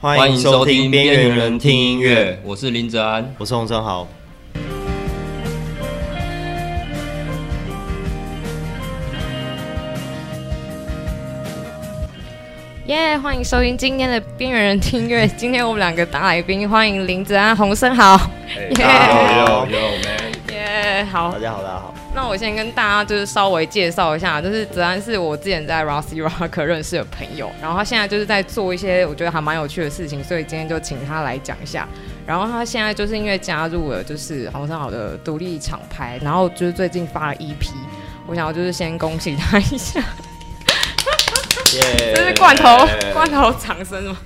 欢迎收听《边缘人听音乐》，我是林哲安，我是洪正豪。耶！欢迎收听今天的《边缘人听音乐》。今天我们两个大来宾，欢迎林哲安、洪生豪。耶！有有有耶！好，大家好，大家好。那我先跟大家就是稍微介绍一下，就是泽安是我之前在 Rossi Rock 认识的朋友，然后他现在就是在做一些我觉得还蛮有趣的事情，所以今天就请他来讲一下。然后他现在就是因为加入了就是红山好的独立厂牌，然后就是最近发了 EP，我想要就是先恭喜他一下。这是罐头.罐头掌声吗？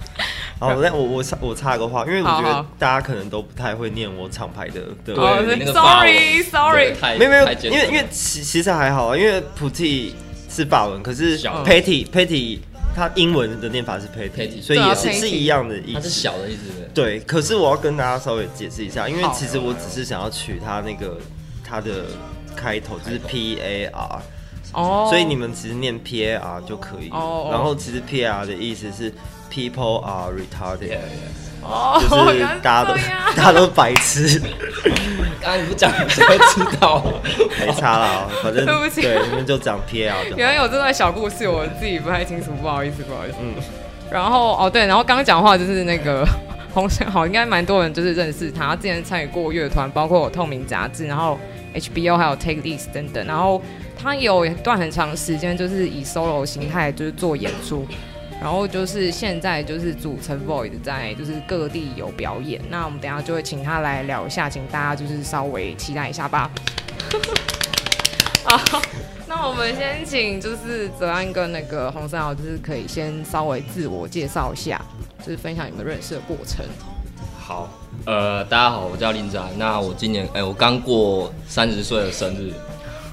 好，那我我插我插个话，因为我觉得大家可能都不太会念我厂牌的的。对，sorry sorry，没有没有，因为因为其其实还好啊，因为 Petit 是法文，可是 Petty Petty 它英文的念法是 Petty，所以也是、啊、是一样的意思，它是小的意思。对，可是我要跟大家稍微解释一下，因为其实我只是想要取它那个它的开头就是 P A R。哦、oh，所以你们其实念 P A R 就可以。哦、oh，然后其实 P A R 的意思是 People are retarded。哦，就是大家都 大家都白痴。刚刚你不讲，谁会知道？没差了，反正对不起，对，你们就讲 P 就。原来有这段小故事，我自己不太清楚，不好意思，不好意思。嗯。然后哦对，然后刚刚讲话就是那个洪生豪，应该蛮多人就是认识他，他之前参与过乐团，包括透明杂志，然后 H B O 还有 Take This 等等，然后。他有一段很长时间就是以 solo 形态就是做演出，然后就是现在就是组成 Void 在就是各地有表演。那我们等下就会请他来聊一下，请大家就是稍微期待一下吧。好，那我们先请就是哲安跟那个洪生豪，就是可以先稍微自我介绍一下，就是分享你们认识的过程。好，呃，大家好，我叫林哲安。那我今年哎、我刚过三十岁的生日。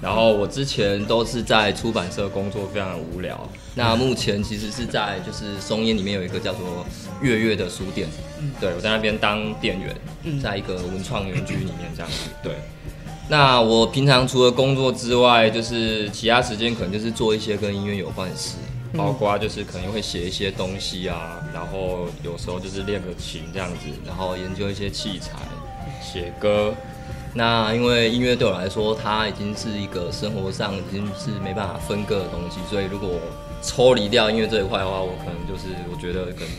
然后我之前都是在出版社工作，非常的无聊。那目前其实是在就是松烟里面有一个叫做月月的书店，对，我在那边当店员，在一个文创园区里面这样子。对，那我平常除了工作之外，就是其他时间可能就是做一些跟音乐有关的事，包括就是可能会写一些东西啊，然后有时候就是练个琴这样子，然后研究一些器材，写歌。那因为音乐对我来说，它已经是一个生活上已经是没办法分割的东西，所以如果抽离掉音乐这一块的话，我可能就是我觉得可能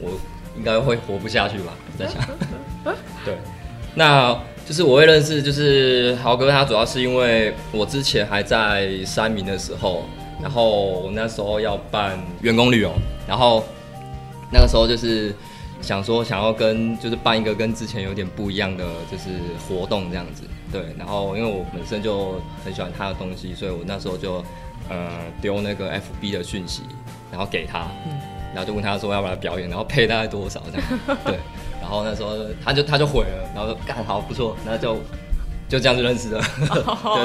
我应该会活不下去吧。我 在想，对，那就是我会认识就是豪哥，他主要是因为我之前还在三明的时候，然后我那时候要办员工旅游，然后那个时候就是。想说想要跟就是办一个跟之前有点不一样的就是活动这样子，对，然后因为我本身就很喜欢他的东西，所以我那时候就呃丢那个 FB 的讯息，然后给他，然后就问他说要不要表演，然后配大概多少这样，对，然后那时候他就他就毁了，然后说干好不错，然后就就这样子认识了，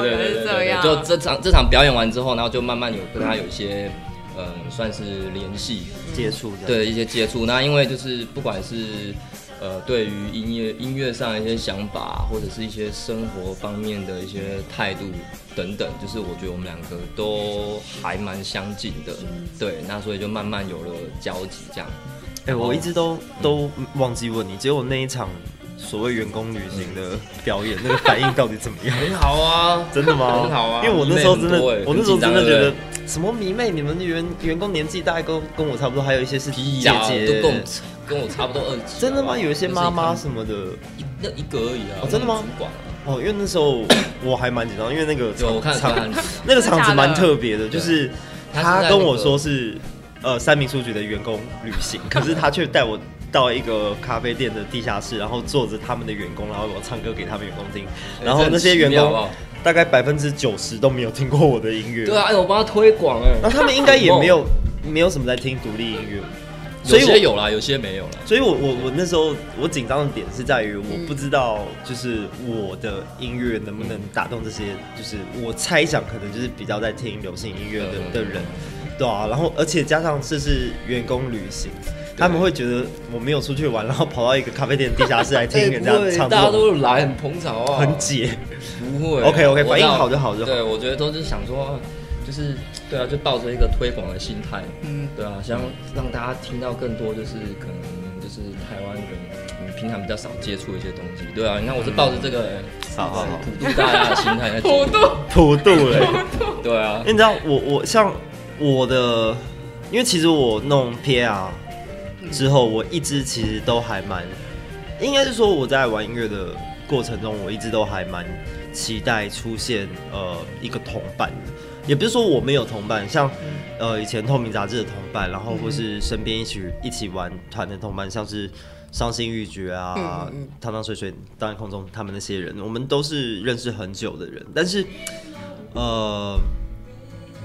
对对对对对，就这场这场表演完之后，然后就慢慢有跟他有一些。嗯，算是联系。接触，对一些接触。那因为就是不管是呃，对于音乐音乐上的一些想法，或者是一些生活方面的一些态度等等，就是我觉得我们两个都还蛮相近的。对，那所以就慢慢有了交集，这样。哎、欸，我一直都都忘记问你，结果那一场。所谓员工旅行的表演，那个反应到底怎么样？很好啊，真的吗？很好啊，因为我那时候真的，我那时候真的觉得什么迷妹，你们员员工年纪大概跟跟我差不多，还有一些是姐姐，都跟我跟我差不多二级。真的吗？有一些妈妈什么的，那一个而已啊。哦，真的吗？哦，因为那时候我还蛮紧张，因为那个我看场 那个场子蛮特别的，就是他跟我说是呃三民书局的员工旅行，可是他却带我。到一个咖啡店的地下室，然后坐着他们的员工，然后我唱歌给他们员工听，然后那些员工大概百分之九十都没有听过我的音乐。对啊，哎我帮他推广哎，那他们应该也没有 没有什么在听独立音乐，所以有些有啦，有些没有了。所以我我我那时候我紧张的点是在于我不知道就是我的音乐能不能打动这些，就是我猜想可能就是比较在听流行音乐的的人，对啊，然后而且加上这是员工旅行。他们会觉得我没有出去玩，然后跑到一个咖啡店地下室来听人家唱，大家都来很捧场啊，很解，不会。OK OK，反应好就好就好。对，我觉得都是想说，就是对啊，就抱着一个推广的心态，嗯，对啊，想让大家听到更多，就是可能就是台湾人平常比较少接触一些东西，对啊，你看我是抱着这个好好好。普渡大家的心态在 普渡。普渡 嘞，对啊，你知道我我像我的，因为其实我弄 PR 之后，我一直其实都还蛮，应该是说我在玩音乐的过程中，我一直都还蛮期待出现呃一个同伴的，也不是说我没有同伴，像呃以前透明杂志的同伴，然后或是身边一起一起玩团的同伴，像是伤心欲绝啊、汤汤水水、荡漾空中他们那些人，我们都是认识很久的人，但是呃，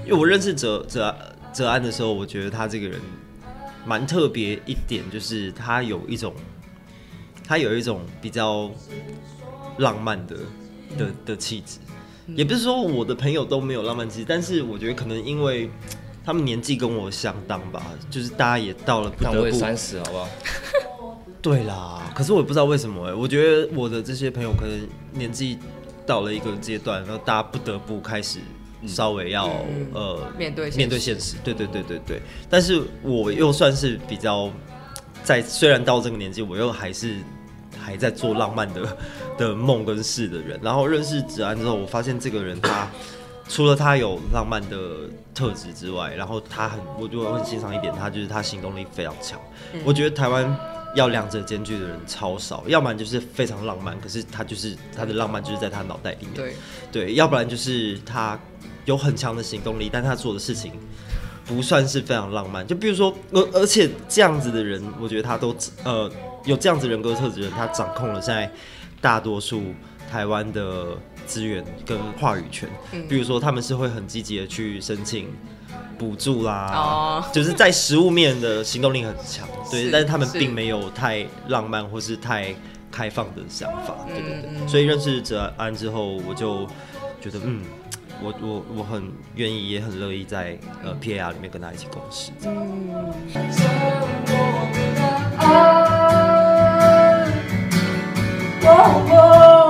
因为我认识哲哲哲安的时候，我觉得他这个人。蛮特别一点，就是他有一种，他有一种比较浪漫的的的气质，也不是说我的朋友都没有浪漫气质，但是我觉得可能因为他们年纪跟我相当吧，就是大家也到了不得不三十，好不好？对啦，可是我也不知道为什么哎、欸，我觉得我的这些朋友可能年纪到了一个阶段，然后大家不得不开始。稍微要、嗯、呃面对面对现实，对对对对对。但是我又算是比较在，虽然到这个年纪，我又还是还在做浪漫的的梦跟事的人。然后认识子安之后，我发现这个人他除了他有浪漫的特质之外，然后他很，我觉得我很欣赏一点，他就是他行动力非常强。嗯、我觉得台湾要两者兼具的人超少，要不然就是非常浪漫，可是他就是他的浪漫就是在他脑袋里面，对对，要不然就是他。有很强的行动力，但他做的事情不算是非常浪漫。就比如说，而而且这样子的人，我觉得他都呃有这样子人格特质的人，他掌控了现在大多数台湾的资源跟话语权。嗯、比如说，他们是会很积极的去申请补助啦，哦、就是在实物面的行动力很强。对，是但是他们并没有太浪漫或是太开放的想法。对对对。嗯、所以认识哲安之后，我就觉得嗯。我我我很愿意，也很乐意在呃 PAR 里面跟他一起共事。oh, oh.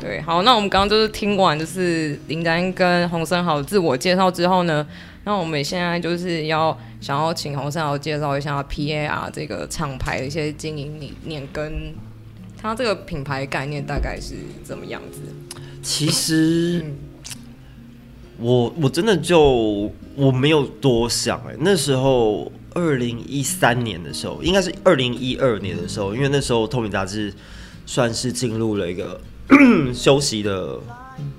对好，那我们刚刚就是听完就是林丹跟洪申豪自我介绍之后呢，那我们现在就是要想要请洪申豪介绍一下 PAR 这个厂牌的一些经营理念，跟他这个品牌概念大概是怎么样子？其实我我真的就我没有多想哎、那时候二零一三年的时候，应该是二零一二年的时候，因为那时候透明杂志算是进入了一个。休息的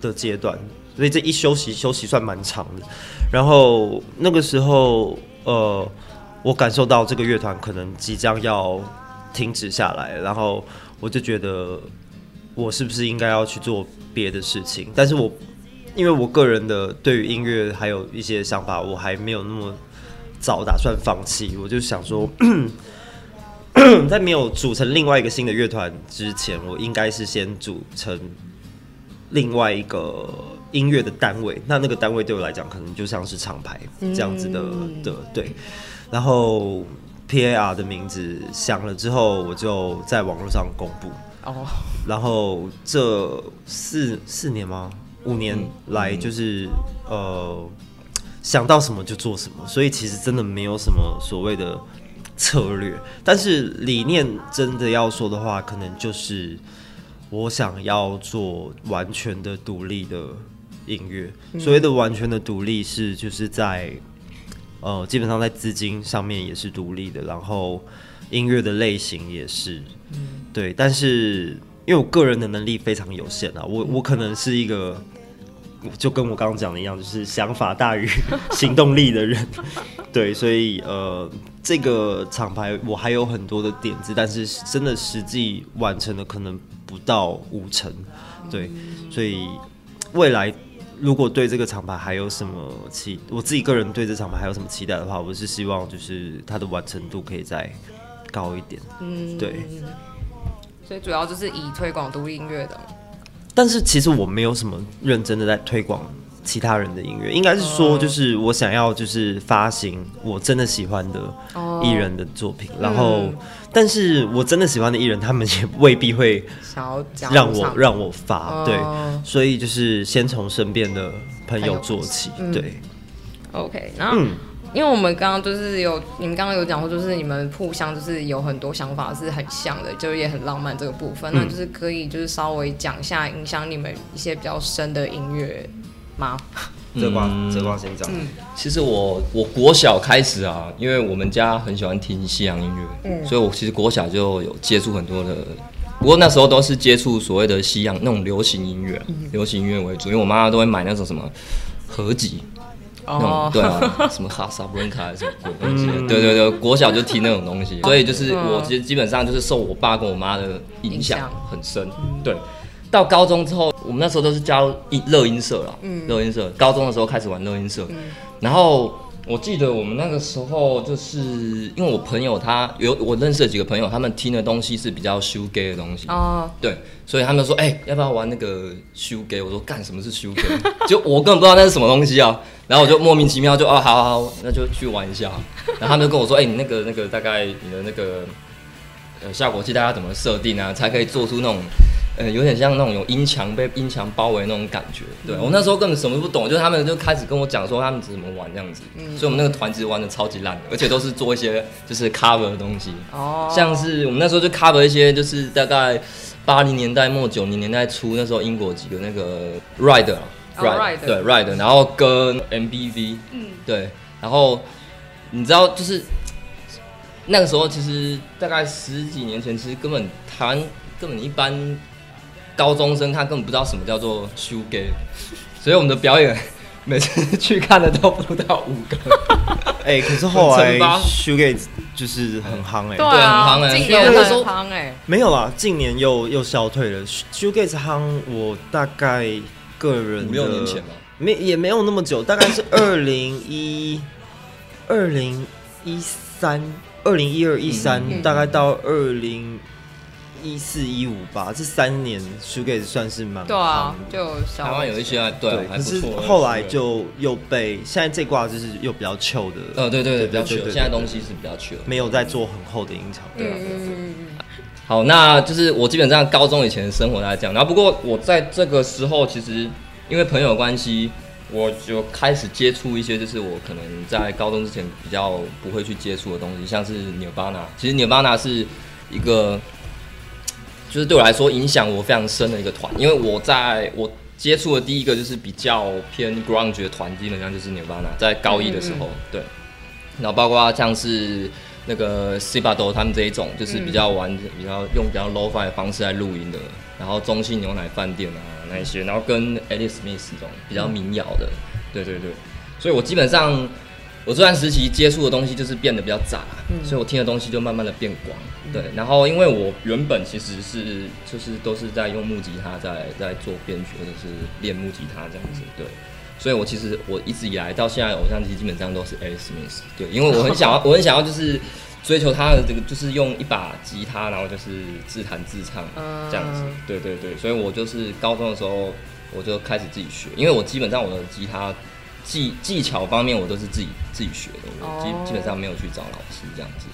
的阶段，所以这一休息休息算蛮长的。然后那个时候，呃，我感受到这个乐团可能即将要停止下来，然后我就觉得我是不是应该要去做别的事情？但是我因为我个人的对于音乐还有一些想法，我还没有那么早打算放弃。我就想说。在没有组成另外一个新的乐团之前，我应该是先组成另外一个音乐的单位。那那个单位对我来讲，可能就像是厂牌这样子的、嗯、的对。然后 PAR 的名字响了之后，我就在网络上公布。哦。然后这四四年吗？五年来就是、嗯、呃想到什么就做什么，所以其实真的没有什么所谓的。策略，但是理念真的要说的话，可能就是我想要做完全的独立的音乐。嗯、所谓的完全的独立，是就是在呃，基本上在资金上面也是独立的，然后音乐的类型也是，嗯、对。但是因为我个人的能力非常有限啊，我我可能是一个。就跟我刚刚讲的一样，就是想法大于 行动力的人，对，所以呃，这个厂牌我还有很多的点子，但是真的实际完成的可能不到五成，对，所以未来如果对这个厂牌还有什么期，我自己个人对这厂牌还有什么期待的话，我是希望就是它的完成度可以再高一点，嗯，对，所以主要就是以推广独立音乐的，但是其实我没有什么认真的在推广。其他人的音乐，应该是说，就是我想要就是发行我真的喜欢的艺人的作品，然后，但是我真的喜欢的艺人，他们也未必会让我让我发，对，所以就是先从身边的朋友做起，对。OK，然后因为我们刚刚就是有你们刚刚有讲过，就是你们互相就是有很多想法是很像的，就是也很浪漫这个部分，那就是可以就是稍微讲一下影响你们一些比较深的音乐。吗？这瓜这瓜先讲。嗯，其实我我国小开始啊，因为我们家很喜欢听西洋音乐，嗯，所以我其实国小就有接触很多的，不过那时候都是接触所谓的西洋那种流行音乐，嗯、流行音乐为主，因为我妈妈都会买那种什么合集，哦，对啊，什么哈萨布伦卡什么鬼东西，嗯、对对对，国小就听那种东西，所以就是我其实基本上就是受我爸跟我妈的影响。很深，嗯、对。到高中之后，我们那时候都是教音乐音社了，嗯，乐音社。高中的时候开始玩乐音社，嗯，然后我记得我们那个时候就是因为我朋友他有我认识的几个朋友，他们听的东西是比较 shoegaze 的东西，哦，对，所以他们说，哎、欸，要不要玩那个 shoegaze？我说干什么是 shoegaze？就我根本不知道那是什么东西啊，然后我就莫名其妙就哦，好好好，那就去玩一下。然后他们就跟我说，哎、欸，你那个那个大概你的那个呃效果器大家怎么设定啊，才可以做出那种。呃，有点像那种有音墙被音墙包围那种感觉。对，我那时候根本什么都不懂，就是他们就开始跟我讲说他们怎么玩这样子。嗯，所以我们那个团其实玩的超级烂的，而且都是做一些就是 cover 的东西。哦。像是我们那时候就 cover 一些就是大概八零年代末九零年代初那时候英国几个那个 Ride，Ride 对 Ride，然后跟 MBV，嗯，对，然后你知道就是那个时候其实大概十几年前，其实根本台湾根本一般。高中生他根本不知道什么叫做 shoe game，所以我们的表演每次去看的都不到五个。哎、欸，可是后来 shoegaze 就是很夯哎、欸，对啊，很夯哎、欸，近年很夯哎，没有啦，近年又又消退了。shoegaze 夯，我大概个人五六年前吧，没也没有那么久，大概是 二零一二零一三二零一二一三，大概到二零。一四一五吧，这三年 shoegaze 算是蛮对啊，就台湾有一些对。可是后来就又被现在这挂就是又比较 chill 的，呃，对对对，比较 chill。现在东西是比较 chill，没有在做很厚的音场。对啊，对啊。好，那就是我基本上高中以前的生活大概这样。然后不过我在这个时候，其实因为朋友关系，我就开始接触一些，就是我可能在高中之前比较不会去接触的东西，像是 Nirvana。其实 Nirvana 是一个。就是对我来说影响我非常深的一个团，因为我在我接触的第一个就是比较偏 grunge 的团，基本上就是 Nirvana，在高一的时候，嗯嗯对。然后包括像是那个 Sebadoh 他们这一种，就是比较玩、比较用比较 low-fi 的方式来录音的。然后中性牛奶饭店啊那一些，然后跟 Elliott Smith 这种比较民谣的，对对对。所以我基本上。我这段时期接触的东西就是变得比较杂，嗯、所以我听的东西就慢慢的变广。嗯、对，然后因为我原本其实是就是都是在用木吉他在在做编曲或者是练木吉他这样子，对，所以我其实我一直以来到现在偶像剧基本上都是 Elliott Smith，对，因为我很想要我很想要就是追求他的这个就是用一把吉他，然后就是自弹自唱这样子，对对对，所以我就是高中的时候我就开始自己学，因为我基本上我的吉他。技技巧方面，我都是自己自己学的，我基基本上没有去找老师这样子。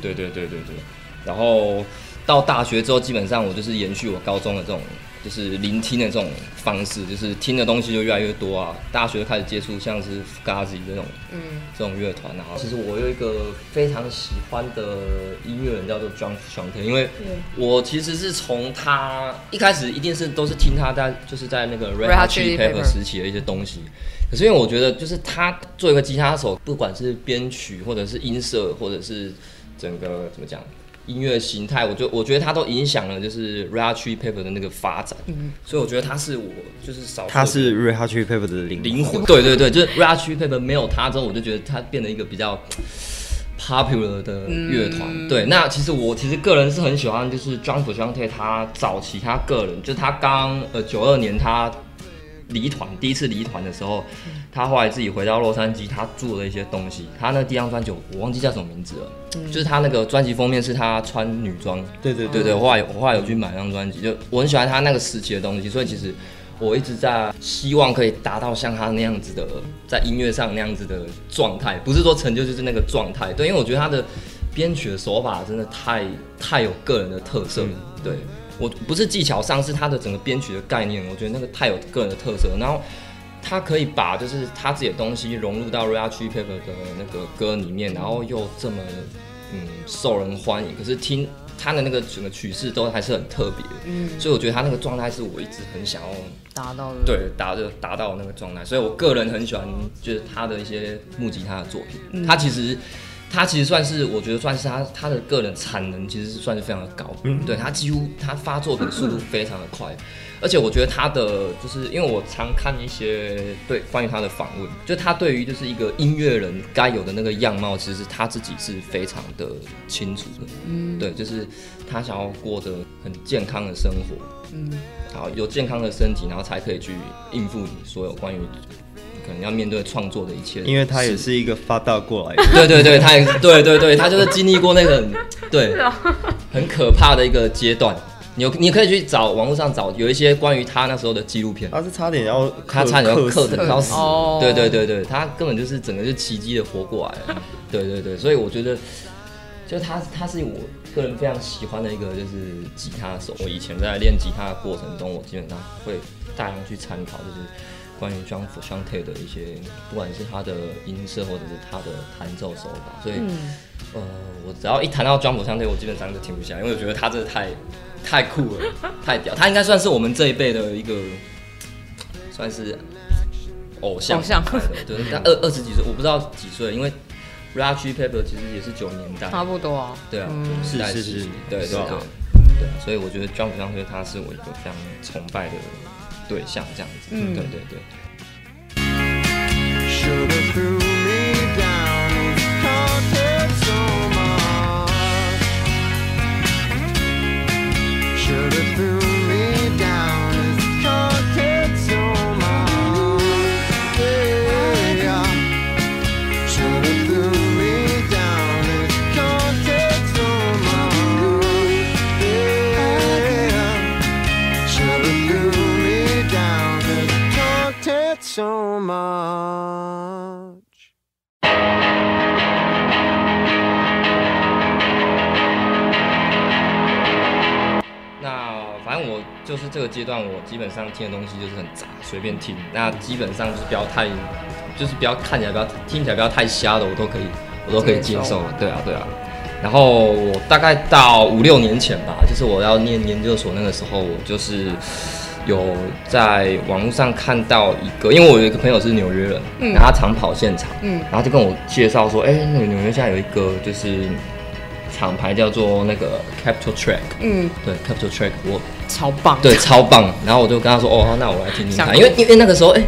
对对对对对。然后到大学之后，基本上我就是延续我高中的这种，就是聆听的这种方式，就是听的东西就越来越多啊。大学开始接触像是 Fugazi 这种，嗯，这种乐团。然后其实我有一个非常喜欢的音乐人叫做 John Frusciante，因为我其实是从他一开始一定是都是听他在就是在那个 Red Hot Chili Peppers 时期的一些东西。可是因为我觉得，就是他作为一个吉他手，不管是编曲，或者是音色，或者是整个怎么讲音乐形态，我就我觉得他都影响了，就是 Red Hot Chili Peppers 的那个发展。嗯，所以我觉得他是我就是少他是 Red Hot Chili Peppers 的灵灵魂。对对对，就是 Red Hot Chili Peppers 没有他之后，我就觉得他变得一个比较 popular 的乐团。嗯、对，那其实我其实个人是很喜欢，就是 John Frusciante 他早期他个人，就是他刚呃九二年他离团第一次离团的时候，嗯、他后来自己回到洛杉矶，他做了一些东西。他那第一张专辑我忘记叫什么名字了，嗯、就是他那个专辑封面是他穿女装。对对对对，我后来我后来有去买那张专辑，就我很喜欢他那个时期的东西，所以其实。我一直在希望可以达到像他那样子的，在音乐上那样子的状态，不是说成就，就是那个状态。对，因为我觉得他的编曲的手法真的太太有个人的特色。嗯、对，我不是技巧上，是他的整个编曲的概念，我觉得那个太有个人的特色。然后他可以把就是他自己的东西融入到 Red Hot Chili Peppers 的那个歌里面，然后又这么嗯受人欢迎。可是听。他的那个整个曲式都还是很特别，嗯，所以我觉得他那个状态是我一直很想要达到的，对，达就达到那个状态，所以我个人很喜欢就是他的一些木吉他的作品，嗯、他其实他其实算是我觉得算是他他的个人产能其实是算是非常的高，嗯，对他几乎他发作品速度非常的快。而且我觉得他的就是因为我常看一些对关于他的访问，就他对于就是一个音乐人该有的那个样貌，其实他自己是非常的清楚的。嗯，对，就是他想要过得很健康的生活，嗯，然后有健康的身体，然后才可以去应付你所有关于可能要面对创作的一切。因为他也是一个发大过来的，对对对，他也对对对，他就是经历过那个 对很可怕的一个阶段。你有，你可以去找网络上找有一些关于他那时候的纪录片。他是差点要，他差点要克的要死。对对对对，他根本就是整个就奇迹的活过来。对对对，所以我觉得，就他他是我个人非常喜欢的一个就是吉他手。我以前在练吉他的过程中，我基本上会大量去参考，就是关于 John Frusciante 的一些，不管是他的音色或者是他的弹奏手法。所以，嗯、呃，我只要一谈到 John Frusciante，我基本上就停不下来，因为我觉得他真的太。太酷了，太屌！他应该算是我们这一辈的一个，算是偶像。偶像，对，但二二十几岁，我不知道几岁，因为 Chili Peppers 其实也是九年代，差不多啊。对啊，是是是，对对对，对，所以我觉得 John Frusciante 他是我一个非常崇拜的对象，这样子，对对对。就是这个阶段，我基本上听的东西就是很杂，随便听。那基本上就是不要太，就是不要看起来不要听起来不要太瞎的，我都可以，我都可以接受了。对啊，对啊。然后我大概到五六年前吧，就是我要念研究所那个时候，我就是有在网络上看到一个，因为我有一个朋友是纽约人，嗯，然后他常跑现场，嗯，然后就跟我介绍说，哎，那个纽约现在有一个就是。厂牌叫做那个 Capital Track，嗯，对 Capital Track，我超棒，对，超棒。然后我就跟他说，哦，那我来听听看，因为因为那个时候，哎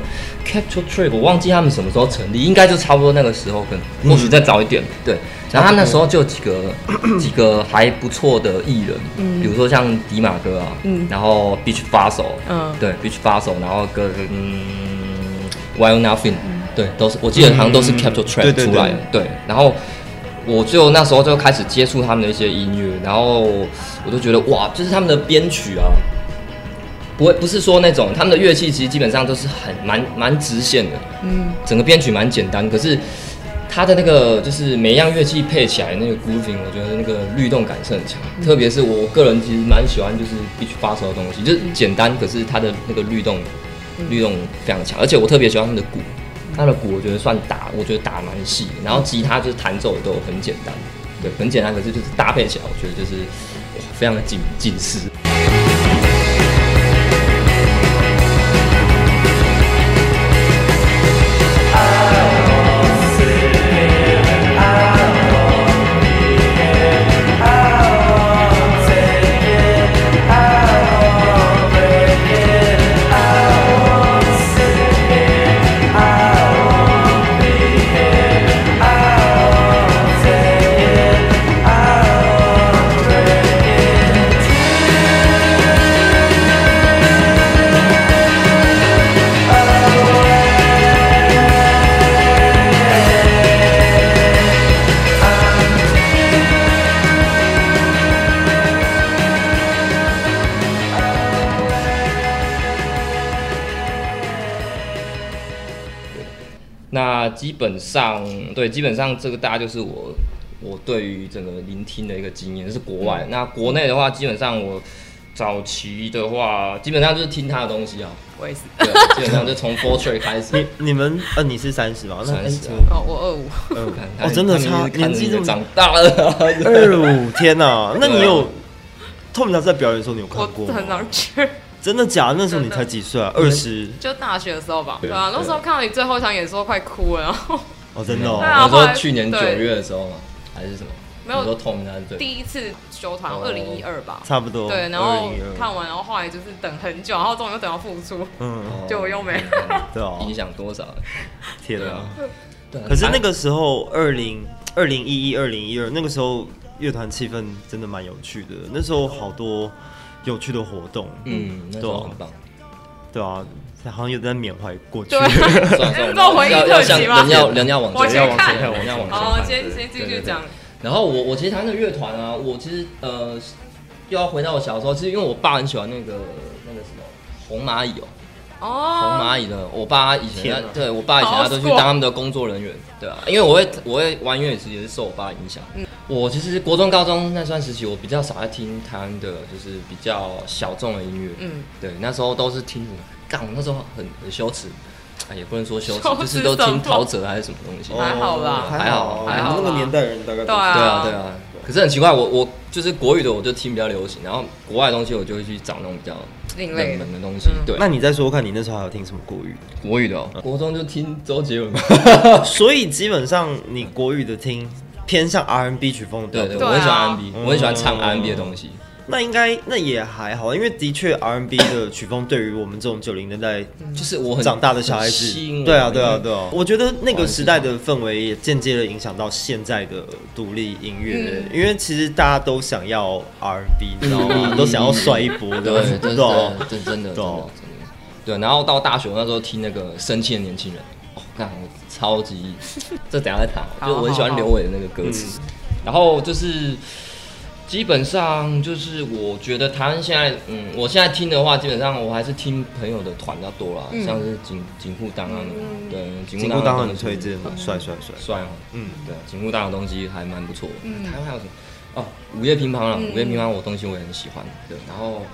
，Capitol Track，我忘记他们什么时候成立，应该就差不多那个时候，可能或许再早一点，对。然后他那时候就几个几个还不错的艺人，嗯，比如说像迪马哥啊，嗯，然后 Beach Fossil，嗯，对，Beach Fossil，然后跟 Wild Nothing，对，都是我记得好像都是 Capture Track 出来的，对，然后。我就那时候就开始接触他们的一些音乐，然后我就觉得哇，就是他们的编曲啊，不会不是说那种他们的乐器其实基本上都是很蛮蛮直线的，嗯，整个编曲蛮简单，可是他的那个就是每一样乐器配起来那个 grooving，我觉得那个律动感是很强，嗯、特别是我个人其实蛮喜欢就是 Beach Fossil 的东西，就是简单，可是它的那个律动律动非常强，而且我特别喜欢他们的鼓。他的鼓我觉得算打，我觉得打蛮细，然后吉他就是弹奏都很简单，对，很简单，可是就是搭配起来，我觉得就是非常的紧紧实。基本上对，基本上这个大家就是我我对于整个聆听的一个经验，是国外。嗯、那国内的话，基本上我早期的话，基本上就是听他的东西啊。我也是。对，基本上就从 Four Track 开始。你你们呃，你是三十吗？三十。哦，我二五。二五。哦，真的差年纪这么长大了。二五，天哪！那你有透明达在表演的时候，你有看过吗？很难去。真的假的？那时候你才几岁啊？二十？就大学的时候吧。对啊，那时候看到你最后一场演说，快哭了。然后哦，真的哦。那时候去年九月的时候吗？还是什么？没有。说透明达对。第一次修团，二零一二吧。差不多。对，然后看完，然后后来就是等很久，然后终于又等到复出。嗯。就我又没了。对啊。影响多少？天啊！可是那个时候，二零二零一一、二零一二，那个时候乐团气氛真的蛮有趣的。那时候好多。有趣的活动，嗯，那都很棒，对啊，好像有在缅怀过去，算算做 回忆特辑吗？人要人要往前，要往前看，人要往前。好，先先继续讲。然后我我其实谈的乐团啊，我其实呃又要回到我小时候，其实因为我爸很喜欢那个那个什么红蚂蚁哦。哦，红蚂蚁的，我爸以前在，对我爸以前他都去当他们的工作人员，对啊，因为我会我会玩音乐，其实也是受我爸影响。嗯，我其实国中、高中那段时期，我比较少在听台湾的，就是比较小众的音乐。嗯，对，那时候都是听什么？干，我那时候很很羞耻，哎，也不能说羞耻，就是都听陶喆还是什么东西。还好啦，还好，还好。那个年代人大概对啊，对啊，对啊。可是很奇怪，我我就是国语的，我就听比较流行，然后国外的东西，我就会去找那种比较。冷门的东西，对。那你再说说看，你那时候还有听什么国语？国语的哦，国中就听周杰伦。所以基本上你国语的听偏向 R N B 曲风的。对对，我很喜欢 R N B，我很喜欢唱 R N B 的东西。那应该那也还好，因为的确 R&B 的曲风对于我们这种九零年代就是我很长大的小孩子，对啊对啊对啊，我觉得那个时代的氛围也间接的影响到现在的独立音乐，因为其实大家都想要 R&B，你知道吗？都想要帅一波，对对对，真真的真的对。然后到大学那时候听那个生气的年轻人，哦，那我超级，这等下再谈，就我很喜欢刘伟的那个歌词，然后就是。基本上就是，我觉得台湾现在，嗯，我现在听的话，基本上我还是听朋友的团比较多啦，像是警警护档案，对，警护档案很推荐，帅帅帅帅哦，嗯，对，警护档案的东西还蛮不错。嗯，台湾还有什么？哦，午夜乒乓啦，午夜乒乓我东西我也很喜欢。对，然后，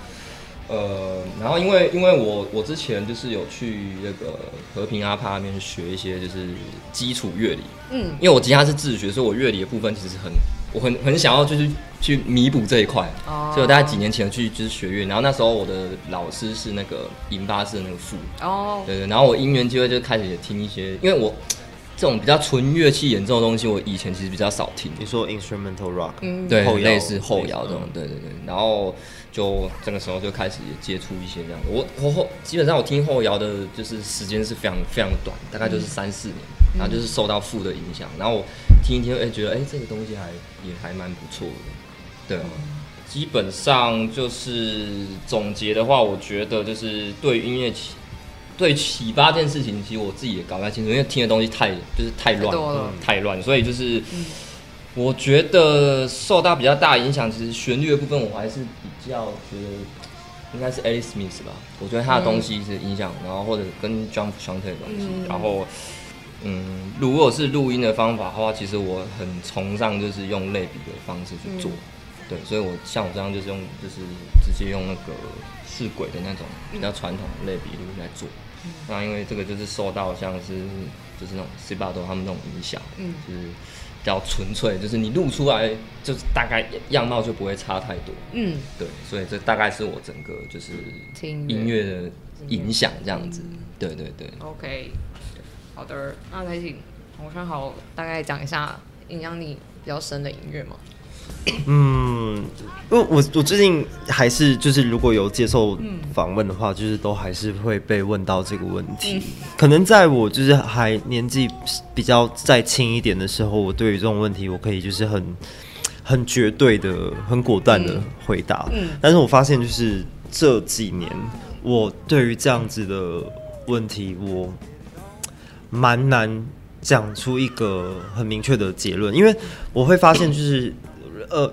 呃，然后因为因为我我之前就是有去那个和平阿帕那边学一些就是基础乐理，嗯，因为我吉他是自学，所以我乐理的部分其实很。我很很想要就是去弥补这一块，oh. 所以我大概几年前去就是学院，然后那时候我的老师是那个银巴士的那个副，哦，oh. 对对，然后我因缘机会就开始也听一些，因为我这种比较纯乐器演奏的东西，我以前其实比较少听。你说 instrumental rock，嗯，对，类似后摇这种，对对对，然后就这个时候就开始也接触一些这样，我我后基本上我听后摇的就是时间是非常非常短，大概就是三四年。嗯然后就是受到负的影响，然后我听一听，哎，觉得哎，这个东西还也还蛮不错的，对。基本上就是总结的话，我觉得就是对音乐启对启发这件事情，其实我自己也搞不太清楚，因为听的东西太就是太乱，了、太乱，所以就是我觉得受到比较大影响，其实旋律的部分我还是比较觉得应该是 Alice Smith 吧，我觉得他的东西是影响，然后或者跟 John Frusciante 的东西，然后。嗯，如果是录音的方法的话，其实我很崇尚就是用类比的方式去做，嗯、对，所以我像我这样就是用就是直接用那个试轨的那种比较传统的类比录音来做。嗯、那因为这个就是受到像是就是那种 Staccato 他们那种影响，嗯，就是比较纯粹，就是你录出来就是大概样貌就不会差太多，嗯，对，所以这大概是我整个就是音乐的。影响这样子，嗯、对对对，OK。好的，那再请洪申豪大概讲一下影响你比较深的音乐吗？嗯，因为我我最近还是就是如果有接受访问的话，嗯、就是都还是会被问到这个问题。嗯、可能在我就是还年纪比较再轻一点的时候，我对于这种问题，我可以就是很很绝对的、很果断的回答。嗯，但是我发现就是这几年，我对于这样子的问题，我。蛮难讲出一个很明确的结论，因为我会发现，就是呃，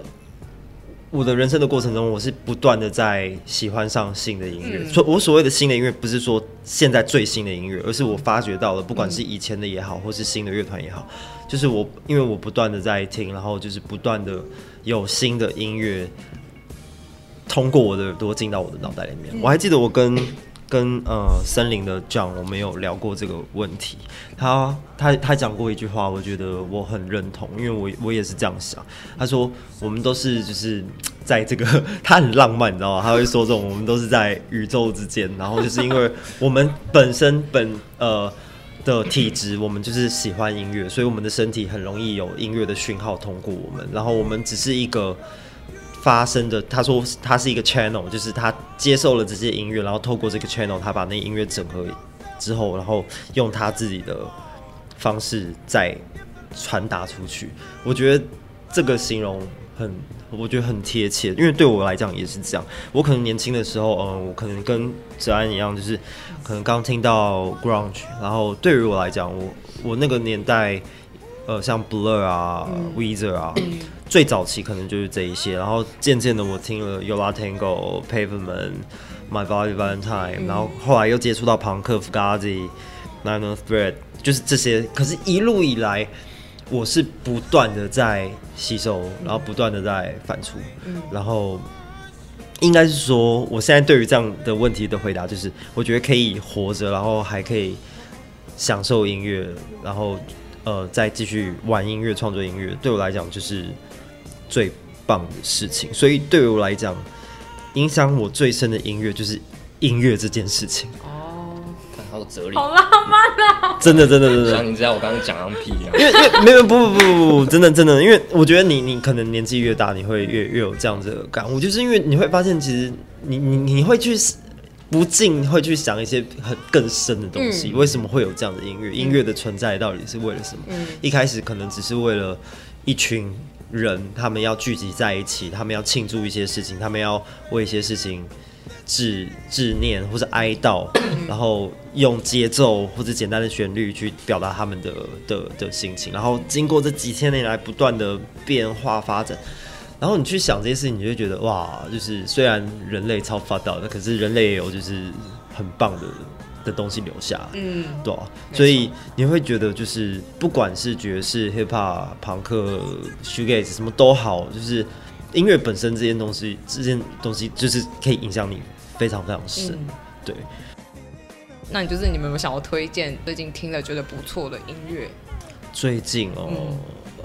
我的人生的过程中，我是不断的在喜欢上新的音乐。所、嗯、我所谓的新的音乐，不是说现在最新的音乐，而是我发掘到了，不管是以前的也好，或是新的乐团也好，就是我因为我不断的在听，然后就是不断的有新的音乐通过我的耳朵进到我的脑袋里面。我还记得我跟跟呃森林的 John，我们有聊过这个问题。他他他讲过一句话，我觉得我很认同，因为我我也是这样想。他说我们都是就是在这个，他很浪漫，你知道吗？他会说这种我们都是在宇宙之间，然后就是因为我们本身本呃的体质，我们就是喜欢音乐，所以我们的身体很容易有音乐的讯号通过我们，然后我们只是一个。发生的，他说他是一个 channel，就是他接受了这些音乐，然后透过这个 channel，他把那音乐整合之后，然后用他自己的方式再传达出去。我觉得这个形容很，我觉得很贴切，因为对我来讲也是这样。我可能年轻的时候，嗯，我可能跟哲安一样，就是可能刚听到 grunge，然后对于我来讲，我我那个年代，呃，像 Blur 啊、嗯、Weezer 啊。最早期可能就是这一些，然后渐渐的我听了 y o l a Tango、Pavement、My Bloody Valentine，、嗯、然后后来又接触到庞克、Fugazi、Nine of Thread，就是这些。可是，一路以来，我是不断的在吸收，然后不断的在反刍。嗯、然后，应该是说，我现在对于这样的问题的回答就是，我觉得可以活着，然后还可以享受音乐，然后呃，再继续玩音乐、创作音乐，对我来讲就是。最棒的事情，所以对于我来讲，影响我最深的音乐就是音乐这件事情。哦，好有哲理，好浪漫啊！真的，真的，真的。像你知道我刚刚讲样屁一样？因为，因为没有，不不不不不，真的真的，因为我觉得你你可能年纪越大，你会越越有这样子的感悟，就是因为你会发现，其实你你你会去不禁会去想一些很更深的东西，嗯、为什么会有这样的音乐？音乐的存在到底是为了什么？嗯、一开始可能只是为了一群。人他们要聚集在一起，他们要庆祝一些事情，他们要为一些事情致致念或者哀悼，然后用节奏或者简单的旋律去表达他们的的的心情。然后经过这几千年来不断的变化发展，然后你去想这些事情，你就会觉得哇，就是虽然人类超发达的，可是人类也有就是很棒的。的东西留下，嗯，对、啊，所以你会觉得就是不管是爵士、hip hop、朋克、shoegaze 什么都好，就是音乐本身这件东西，这件东西就是可以影响你非常非常深，嗯、对。那你就是你们有没有想要推荐最近听了觉得不错的音乐？最近哦，嗯、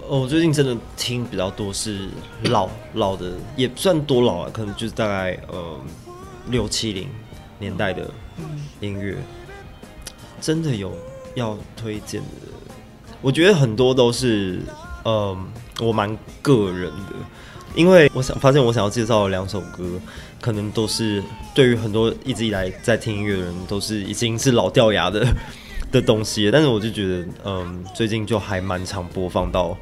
哦，我最近真的听比较多是老老的，也不算多老啊，可能就是大概呃六七零年代的。音乐真的有要推荐的，我觉得很多都是，嗯，我蛮个人的，因为我想发现我想要介绍的两首歌，可能都是对于很多一直以来在听音乐的人都是已经是老掉牙的 的东西，但是我就觉得，嗯，最近就还蛮常播放到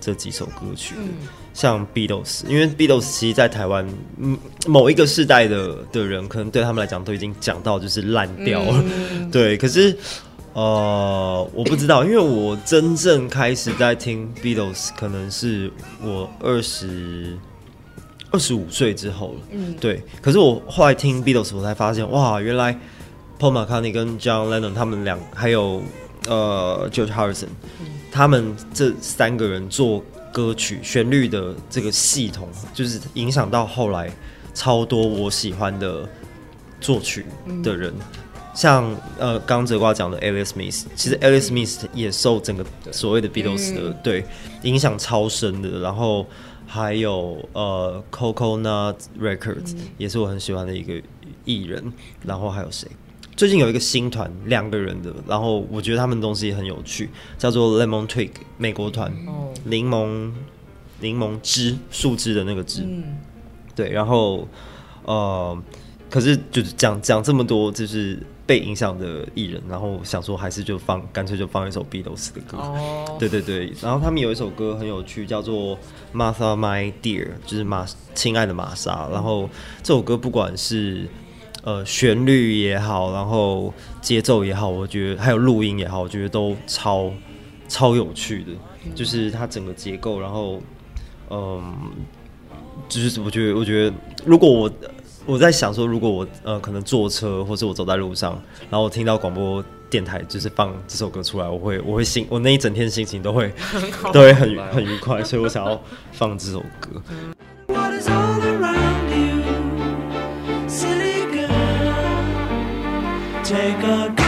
这几首歌曲的。嗯像 Beatles，因为 Beatles 其实在台湾，嗯，某一个世代的的人，可能对他们来讲都已经讲到就是烂掉了，嗯、对。可是，呃，我不知道，因为我真正开始在听 Beatles，可能是我二十二十五岁之后了，嗯，对。可是我后来听 Beatles，我才发现，哇，原来 Paul McCartney 跟 John Lennon 他们两，还有呃 George Harrison，嗯、他们这三个人做。歌曲旋律的这个系统，就是影响到后来超多我喜欢的作曲的人，嗯、像呃刚哲瓜讲的 Elliott Smith，其实 Elliott Smith 也受整个所谓的 Beatles 的、嗯、对影响超深的，然后还有呃 Coconut Records、嗯、也是我很喜欢的一个艺人，然后还有谁？最近有一个新团，两个人的，然后我觉得他们东西很有趣，叫做 Lemon Twig 美国团，柠檬柠檬汁树枝的那个汁，嗯、对，然后呃，可是就是讲讲这么多，就是被影响的艺人，然后想说还是就放，干脆就放一首 Beatles 的歌，哦、对对对，然后他们有一首歌很有趣，叫做 Martha My Dear，就是玛亲爱的玛莎，然后这首歌不管是呃，旋律也好，然后节奏也好，我觉得还有录音也好，我觉得都超超有趣的，嗯、就是它整个结构，然后嗯，就是我觉得，我觉得如果我我在想说，如果我呃可能坐车，或是我走在路上，然后我听到广播电台就是放这首歌出来，我会我会心我那一整天心情都会 都会很很愉快，所以我想要放这首歌。想要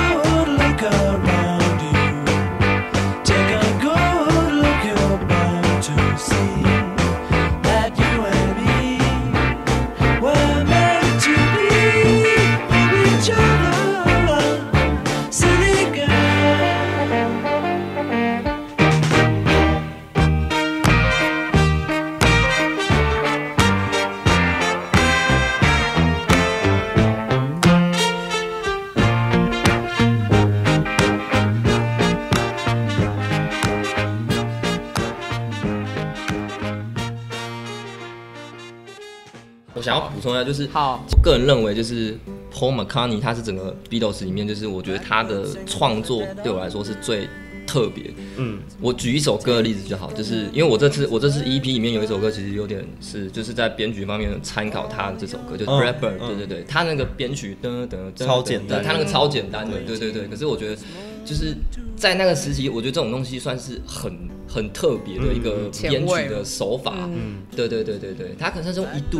充一下，就是好，我个人认为就是 Paul McCartney，他是整个 Beatles 里面，就是我觉得他的创作对我来说是最特别。嗯，我举一首歌的例子就好，就是因为我这次我这次 EP 里面有一首歌，其实有点是就是在编曲方面参考他的这首歌，就是 Blackbird，对对对，他那个编曲噔噔超简单，他那个超简单的，对对对。可是我觉得就是在那个时期，我觉得这种东西算是很。很特别的一个编曲的手法，嗯，对对对对对，他可能是用一度，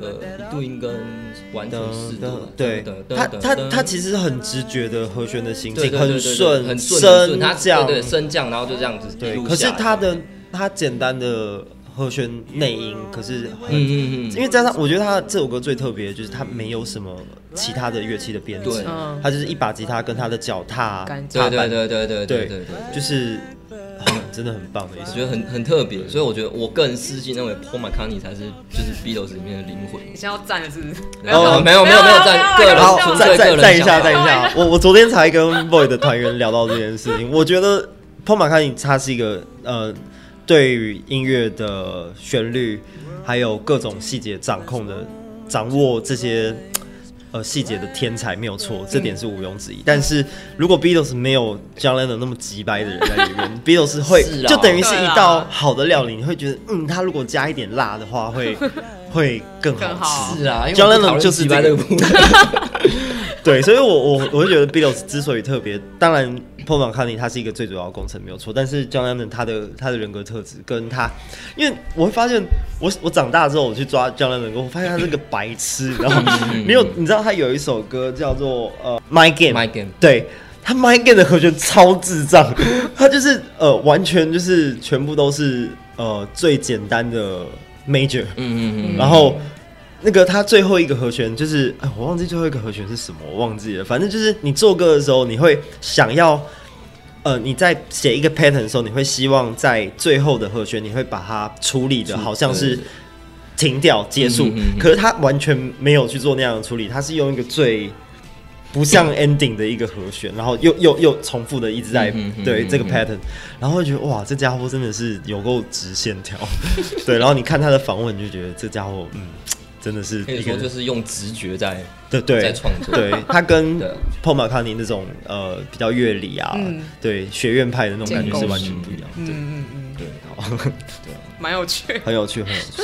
呃，一度音跟完全四度，对，他他他其实很直觉的和弦的形成，很顺，很顺，他这样，对升降，然后就这样子，对。可是他的他简单的和弦内音，可是很，因为加上我觉得他这首歌最特别的就是他没有什么其他的乐器的编制，他就是一把吉他跟他的脚踏，对对对对对对对，就是。真的很棒的，我觉得很很特别，所以我觉得我个人私心认为 Paul McCartney 才是就是 Beatles 里面的灵魂。你现在要站的是不是？没有没有没有没有站，个人好，站站站一下站一下。我我昨天才跟 Boy 的团员聊到这件事情，我觉得 Paul McCartney 他是一个呃，对于音乐的旋律还有各种细节掌控的掌握这些。呃，细节的天才没有错，这点是毋庸置疑。但是如果 Beatles 没有 John Lennon 那么急掰的人在里面，Beatles 会就等于是一道好的料理，你会觉得，嗯，他如果加一点辣的话，会 会更好吃。是啊，John Lennon 就是这个。对，所以我我我会觉得 Beatles 之所以特别，当然。Paul McCartney 他是一个最主要的工程没有错，但是 John Lennon 他的他的人格特质跟他，因为我会发现我我长大之后我去抓 John Lennon，我发现他是个白痴，然后没有你知道他有一首歌叫做呃 My Game，My Game，对他 My Game 的和弦超智障，他就是呃完全就是全部都是呃最简单的 Major，嗯嗯嗯，然后。那个他最后一个和弦就是，哎，我忘记最后一个和弦是什么，我忘记了。反正就是你做歌的时候，你会想要，呃，你在写一个 pattern 的时候，你会希望在最后的和弦，你会把它处理的好像是停掉结束。可是他完全没有去做那样的处理，他是用一个最不像 ending 的一个和弦，然后又又又重复的一直在对这个 pattern，然后会觉得哇，这家伙真的是有够直线条。对，然后你看他的访问，你就觉得这家伙嗯。真的是，可以说就是用直觉在对对在创作，对他跟 Paul McCartney 那种呃比较乐理啊，对学院派的那种感觉是完全不一样，嗯嗯嗯，对，对，蛮有趣，很有趣，很有趣。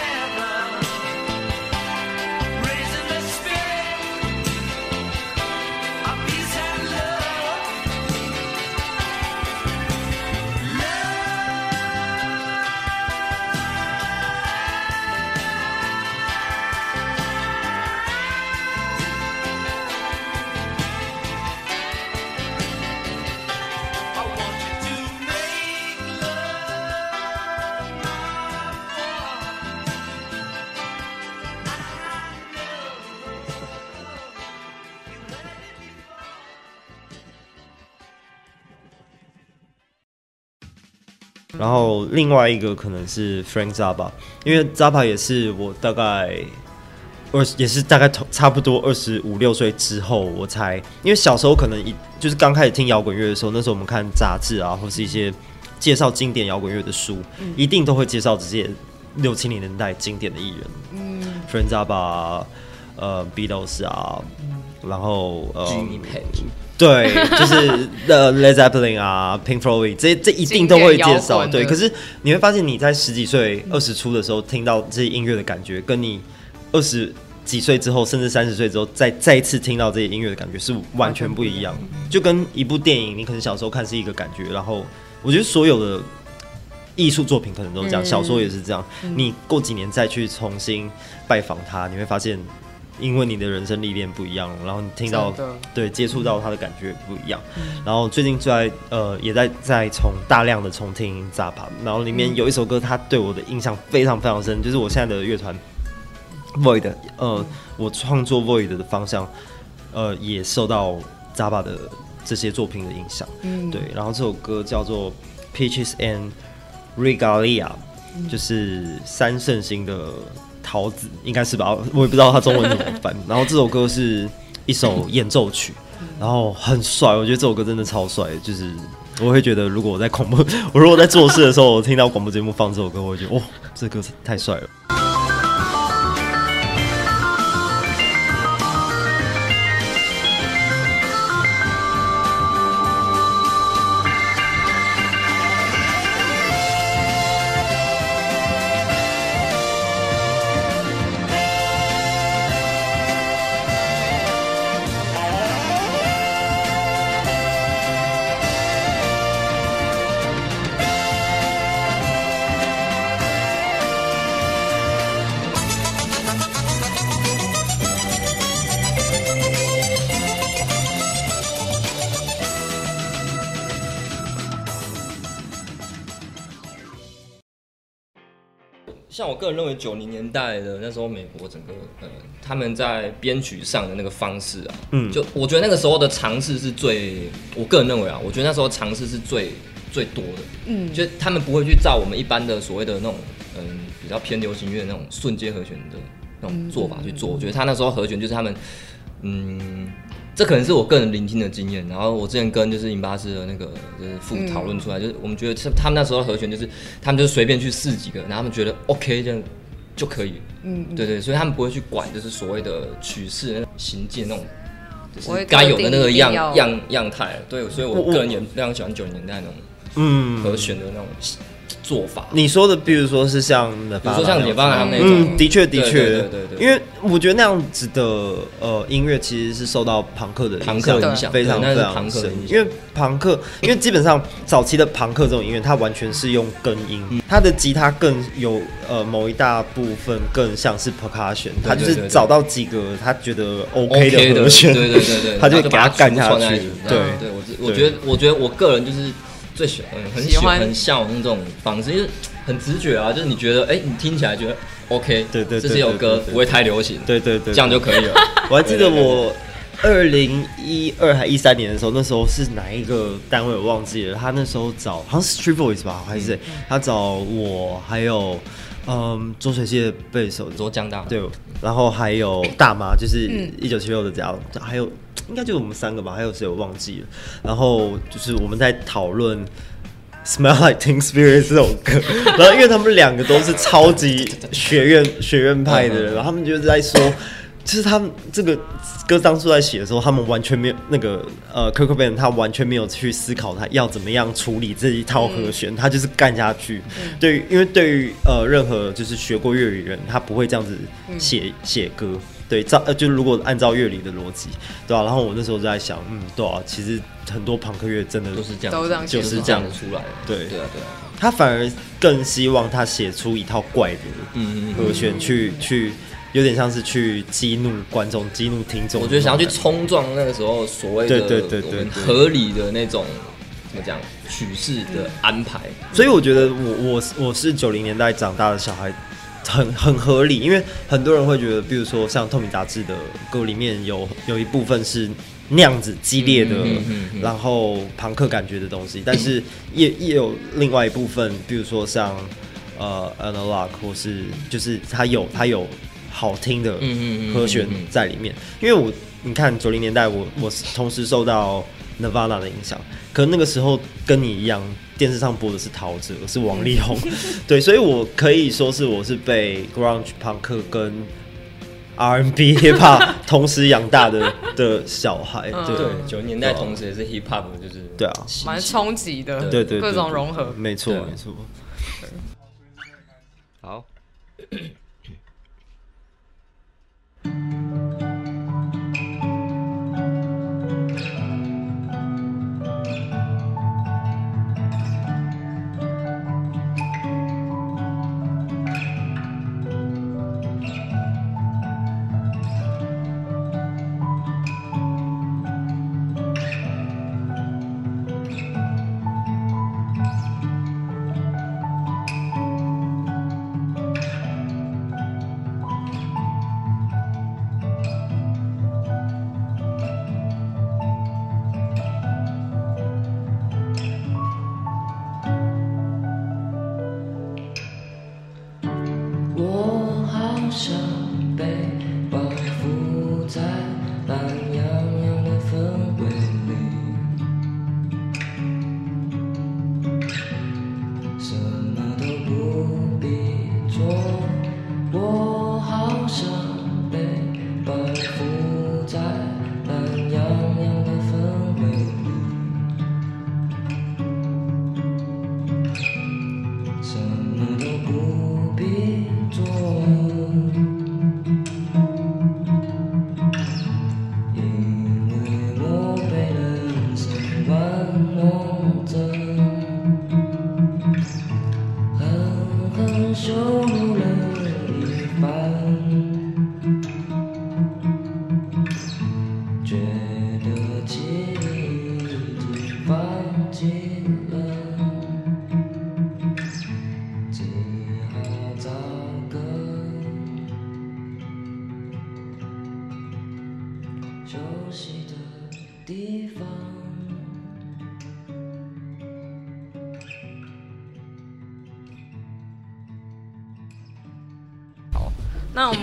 然后另外一个可能是 Frank Zappa，因为 Zappa 也是我大概二也是大概差不多二十五六岁之后，我才因为小时候可能一就是刚开始听摇滚乐的时候，那时候我们看杂志啊，或是一些介绍经典摇滚乐的书，嗯、一定都会介绍这些六七零年代经典的艺人，嗯，Frank Zappa，呃，Beatles 啊，然后呃。对，就是呃 Led Zeppelin 啊，Pink Floyd，这这一定都会介绍。对，可是你会发现你在十几岁、二十出的时候听到这些音乐的感觉，跟你二十几岁之后，甚至三十岁之后，再再一次听到这些音乐的感觉是完全不一样。就跟一部电影，你可能小时候看是一个感觉，然后我觉得所有的艺术作品可能都是这样，小说也是这样。你过几年再去重新拜访他，你会发现，因为你的人生历练不一样，然后你听到对接触到他的感觉不一样。然后最近在呃也在在从大量的重听 Zappa，然后里面有一首歌，他对我的印象非常非常深，就是我现在的乐团。Void，呃，我创作 Void 的方向，呃，也受到 Zappa 的这些作品的影响。嗯，对。然后这首歌叫做 Peaches and Regalia，就是三圣星的桃子，应该是吧？我也不知道他中文怎么翻。然后这首歌是一首演奏曲，然后很帅。我觉得这首歌真的超帅。就是我会觉得，如果我在恐怖，我如果在做事的时候，我听到广播节目放这首歌，我会觉得，哇，这歌太帅了。个人认为，九零年代的那时候，美国整个呃，他们在编曲上的那个方式啊，嗯，就我觉得那个时候的尝试是最，我个人认为啊，我觉得那时候尝试是最最多的，嗯，就他们不会去照我们一般的所谓的那种，嗯，比较偏流行乐那种瞬间和弦的那种做法去做，我觉得他那时候和弦就是他们，嗯。这可能是我个人聆听的经验，然后我之前跟就是银巴士的那个就是副讨论出来，嗯、就是我们觉得他们那时候的和弦就是他们就随便去试几个，然后他们觉得 OK 这样就可以，嗯，对对，所以他们不会去管就是所谓的曲式那种行进那种，就是该有的那个样样样态，对，所以我个人也非常喜欢九零年代那种嗯和弦的那种。做法，你说的，比如说是像，比如说像解放他们那种，嗯，的确的确，对对对，因为我觉得那样子的呃音乐其实是受到朋克的朋克影响非常非常深，因为朋克，因为基本上早期的朋克这种音乐，它完全是用根音，它的吉他更有呃某一大部分更像是 percussion，他就是找到几个他觉得 OK 的和弦，对对对对，他就给他干下去，对。对，我我觉得我觉得我个人就是。最喜欢，嗯，很喜欢，很向往那种方式，因为很直觉啊，就是你觉得，哎、欸，你听起来觉得 OK，对对，这是首歌不会太流行，对对对，这样就可以了。我还记得我二零一二还一三年的时候，那时候是哪一个单位我忘记了，他那时候找好像是 Street Voice 吧，还是谁？他找我，还有嗯，浊水溪的贝手浊江大，对，然后还有大妈，就是一九七六的这样，还有。应该就是我们三个吧，还有谁我忘记了。然后就是我们在讨论《Smell Like Teen Spirit》这首歌，然后因为他们两个都是超级学院学院派的人，然后他们就是在说，就是他们这个歌当初在写的时候，他们完全没有那个呃，Kurt Cobain 他完全没有去思考他要怎么样处理这一套和弦，他就是干下去。对，因为对于呃任何就是学过粤语人，他不会这样子写写歌。对，照呃，就如果按照乐理的逻辑，对吧、啊？然后我那时候就在想，嗯，对啊，其实很多朋克乐真的都是这样，就是这样出来的。对对啊，对啊。他反而更希望他写出一套怪的和弦，去去有点像是去激怒观众、激怒听众。我觉得想要去冲撞那个时候所谓的对对对对合理的那种怎么讲曲式的安排。所以我觉得我我我是九零年代长大的小孩。很很合理，因为很多人会觉得，比如说像《透明杂志》的歌里面有有一部分是那样子激烈的，嗯嗯嗯、然后朋克感觉的东西，但是也也有另外一部分，比如说像呃《Analog》或是就是它有它有好听的和弦在里面。因为我你看九零年代我，我我同时受到 Nirvana 的影响，可能那个时候跟你一样。电视上播的是陶喆，是王力宏，对，所以我可以说是我是被 grunge 朋克跟 R&B hip hop 同时养大的 的小孩，对，九十年代同时也是 hip hop，就是对啊，蛮冲击的，对对，各种融合，没错没错，好。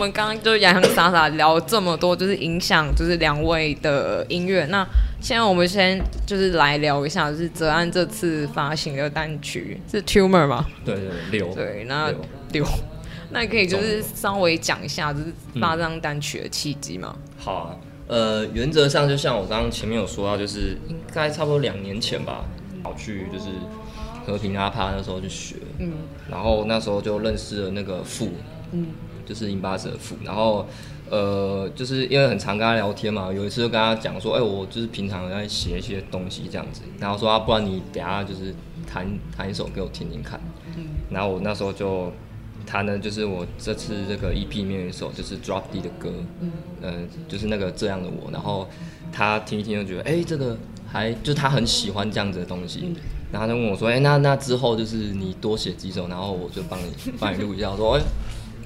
们刚刚就洋洋洒洒聊了这么多，就是影响就是两位的音乐。那现在我们先就是来聊一下，就是泽安这次发行的单曲是 Tumor 吗？对对六。对，那六，六，那你可以就是稍微讲一下，就是发这张单曲的契机吗？好啊，呃，原则上就像我刚刚前面有说到，就是应该差不多两年前吧，跑去就是和平阿帕那时候去学，嗯，然后那时候就认识了那个傅，嗯。就是印巴舍夫，然后，呃，就是因为很常跟他聊天嘛，有一次就跟他讲说，哎、欸，我就是平常在写一些东西这样子，然后说啊，不然你等下就是弹弹一首给我听听看，嗯，然后我那时候就弹的就是我这次这个 EP 里面有一首就是 Drop D 的歌，嗯，呃，就是那个这样的我，然后他听一听就觉得，哎、欸，这个还就他很喜欢这样子的东西，嗯、然后他就问我说，哎、欸，那那之后就是你多写几首，然后我就帮你帮你录一下，我说，哎、欸。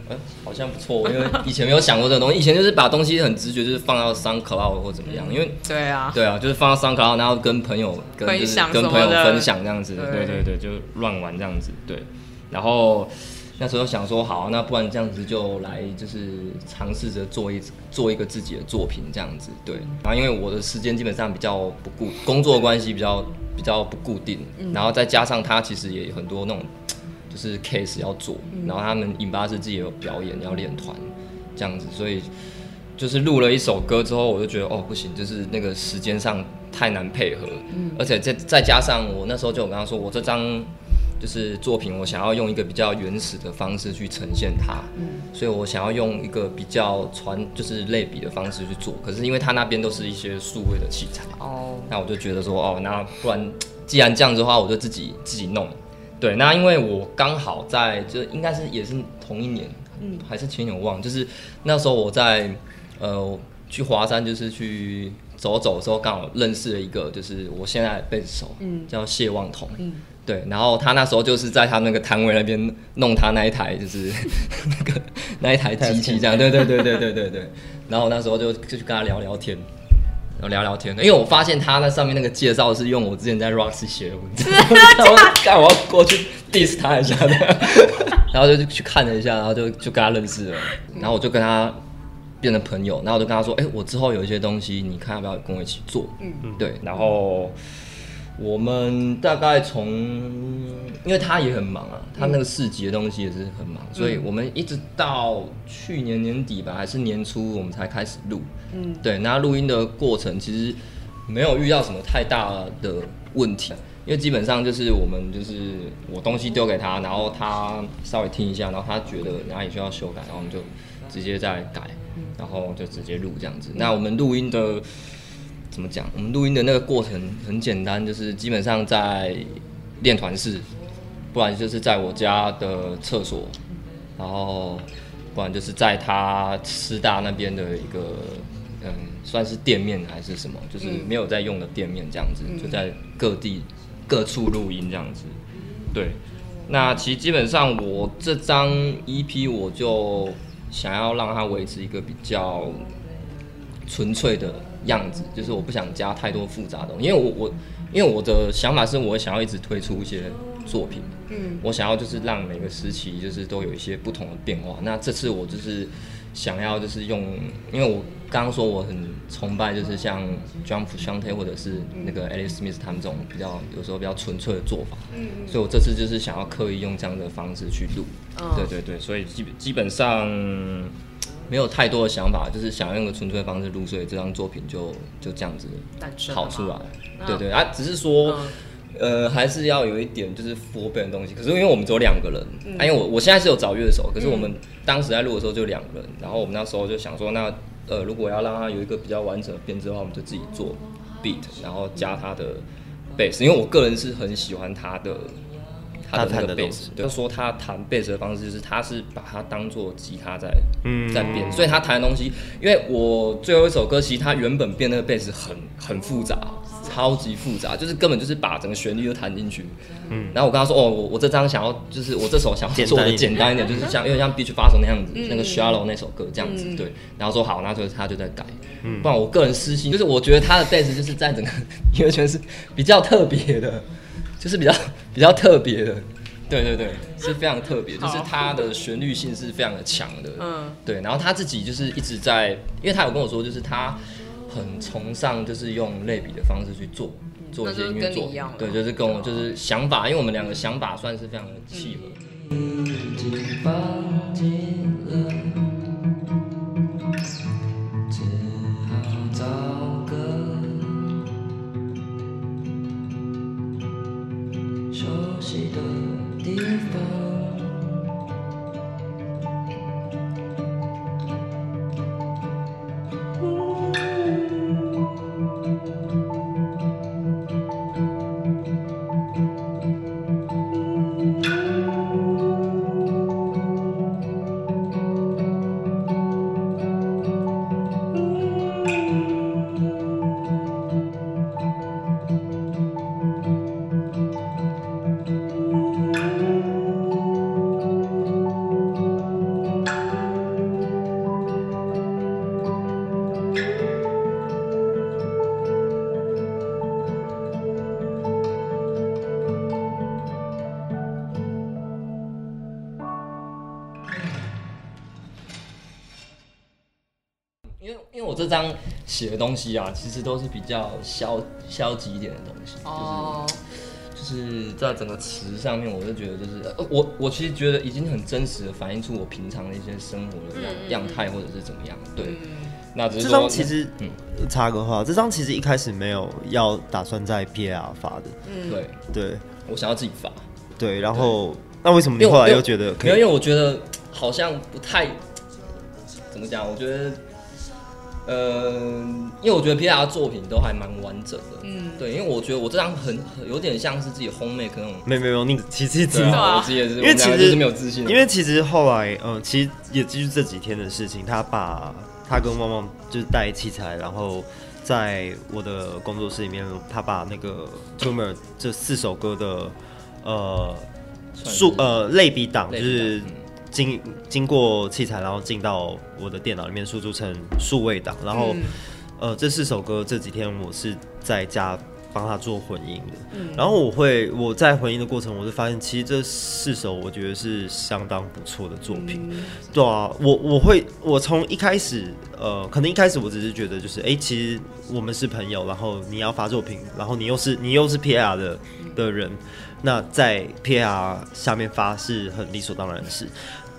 嗯，好像不错，因为 以前没有想过这个东西，以前就是把东西很直觉就是放到 SoundCloud 或怎么样，因为对啊，对啊，就是放到 SoundCloud，然后跟朋友跟就是跟朋友分享这样子，对对对，就乱玩这样子，对。然后那时候想说，好，那不然这样子就来就是尝试着做一做一个自己的作品这样子，对。然后因为我的时间基本上比较不固，工作关系比较比较不固定，然后再加上他其实也很多那种。是 case 要做，然后他们影巴是自己有表演要练团，这样子，所以就是录了一首歌之后，我就觉得哦不行，就是那个时间上太难配合，嗯，而且再再加上我那时候就我跟他说，我这张就是作品，我想要用一个比较原始的方式去呈现它，嗯，所以我想要用一个比较传就是类比的方式去做，可是因为他那边都是一些数位的器材，哦，那我就觉得说哦，那不然既然这样子的话，我就自己自己弄。对，那因为我刚好在，就应该是也是同一年，嗯，还是前年我忘了，就是那时候我在，呃，去华山，就是去走走的时候，刚好认识了一个，就是我现在的贝斯手，嗯，叫谢望彤，嗯，对，然后他那时候就是在他那个摊位那边弄他那一台，就是 那个那一台机器这样，对对对对对对对，然后那时候就就去跟他聊聊天。然后聊聊天，因为我发现他那上面那个介绍是用我之前在 Roxy 写的文字，然后我要过去 diss 他一下。的，然后就去看了一下，然后就就跟他认识了，然后我就跟他变成朋友，然后我就跟他说，哎，我之后有一些东西，你看要不要跟我一起做？嗯嗯，对，然后。我们大概从，因为他也很忙啊，他那个市集的东西也是很忙，嗯、所以我们一直到去年年底吧，还是年初，我们才开始录。嗯，对，那录音的过程其实没有遇到什么太大的问题，因为基本上就是我们就是我东西丢给他，然后他稍微听一下，然后他觉得哪里需要修改，然后我们就直接再改，然后就直接录这样子。那我们录音的。怎么讲？我们录音的那个过程很简单，就是基本上在练团室，不然就是在我家的厕所，然后不然就是在他师大那边的一个嗯，算是店面还是什么，就是没有在用的店面这样子，就在各地各处录音这样子。对，那其实基本上我这张 EP 我就想要让它维持一个比较纯粹的。样子就是我不想加太多复杂的东西，因为我我因为我的想法是我想要一直推出一些作品。嗯，我想要就是让每个时期就是都有一些不同的变化。那这次我就是想要就是用，因为我刚刚说我很崇拜就是像 John Frusciante 或者是那个 Elliott Smith 他们这种比较有时候比较纯粹的做法。嗯，所以我这次就是想要刻意用这样的方式去录。嗯，对对对，所以基基本上没有太多的想法，就是想要用个纯粹的方式录，所以这张作品就就这样子跑出来。对对啊，只是说。嗯呃，还是要有一点就是 full band 的东西。可是因为我们只有两个人，嗯、啊，因为我我现在是有找乐手，可是我们当时在录的时候就两个人。然后我们那时候就想说，那呃，如果要让他有一个比较完整的编制的话，我们就自己做 beat，然后加他的 bass。因为我个人是很喜欢他的他的那个 bass，就说他弹 bass 的方式就是他是把它当做吉他在嗯在变，所以他弹的东西，因为我最后一首歌其实他原本变那个 bass 很很复杂。超级复杂，就是根本就是把整个旋律都弹进去。嗯，然后我跟他说，哦，我我这张想要，就是我这首想要做的简单一点，就是像因为像 Beach Boston 那样子，嗯、那个 Shallow 那首歌这样子，嗯、对。然后说好，那就他就在改。嗯，不然我个人私心，就是我觉得他的 bass 就是在整个音乐圈是比较特别的，就是比较 比较特别的。对对对，是非常特别，就是他的旋律性是非常的强的。嗯，对。然后他自己就是一直在，因为他有跟我说，就是他。很崇尚就是用类比的方式去做做一些音乐作品，对，就是跟我就是想法，因为我们两个想法算是非常的契合。这写的东西啊，其实都是比较消消极一点的东西，哦、就是就是在整个词上面，我就觉得就是，呃、我我其实觉得已经很真实的反映出我平常的一些生活的样样态或者是怎么样。对，嗯、那这张其实，嗯，插个话，这张其实一开始没有要打算在 PAR 发的，嗯，对对，我想要自己发，对，然后那为什么你后来又觉得可以？没有，因为我觉得好像不太怎么讲，我觉得。呃，因为我觉得 PAR 作品都还蛮完整的，嗯，对，因为我觉得我这张很有点像是自己 home make 那种，没有没有，你其实知道，我自己也是，因为其实是没有自信，因为其实后来，嗯，其实也就是这几天的事情，他把他跟旺旺就是带器材，然后在我的工作室里面，他把那个 Tumor 这四首歌的呃数呃类比档就是。经经过器材，然后进到我的电脑里面输出成数位档，然后，嗯、呃，这四首歌这几天我是在家帮他做混音的，嗯、然后我会我在混音的过程，我就发现其实这四首我觉得是相当不错的作品，嗯、对啊，我我会我从一开始，呃，可能一开始我只是觉得就是，哎，其实我们是朋友，然后你要发作品，然后你又是你又是 PAR 的的人。那在 PAR 下面发是很理所当然的事。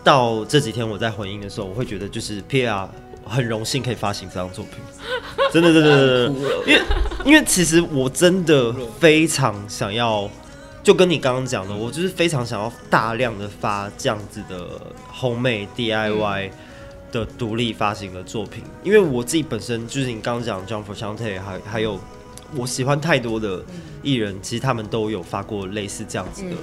到这几天我在回应的时候，我会觉得就是 PAR 很荣幸可以发行这张作品，真的真的真的，因为因为其实我真的非常想要，就跟你刚刚讲的，我就是非常想要大量的发这样子的 homemade DIY 的独立发行的作品，因为我自己本身就是你刚刚讲 John Frusciante 还还有。我喜欢太多的艺人，其实他们都有发过类似这样子的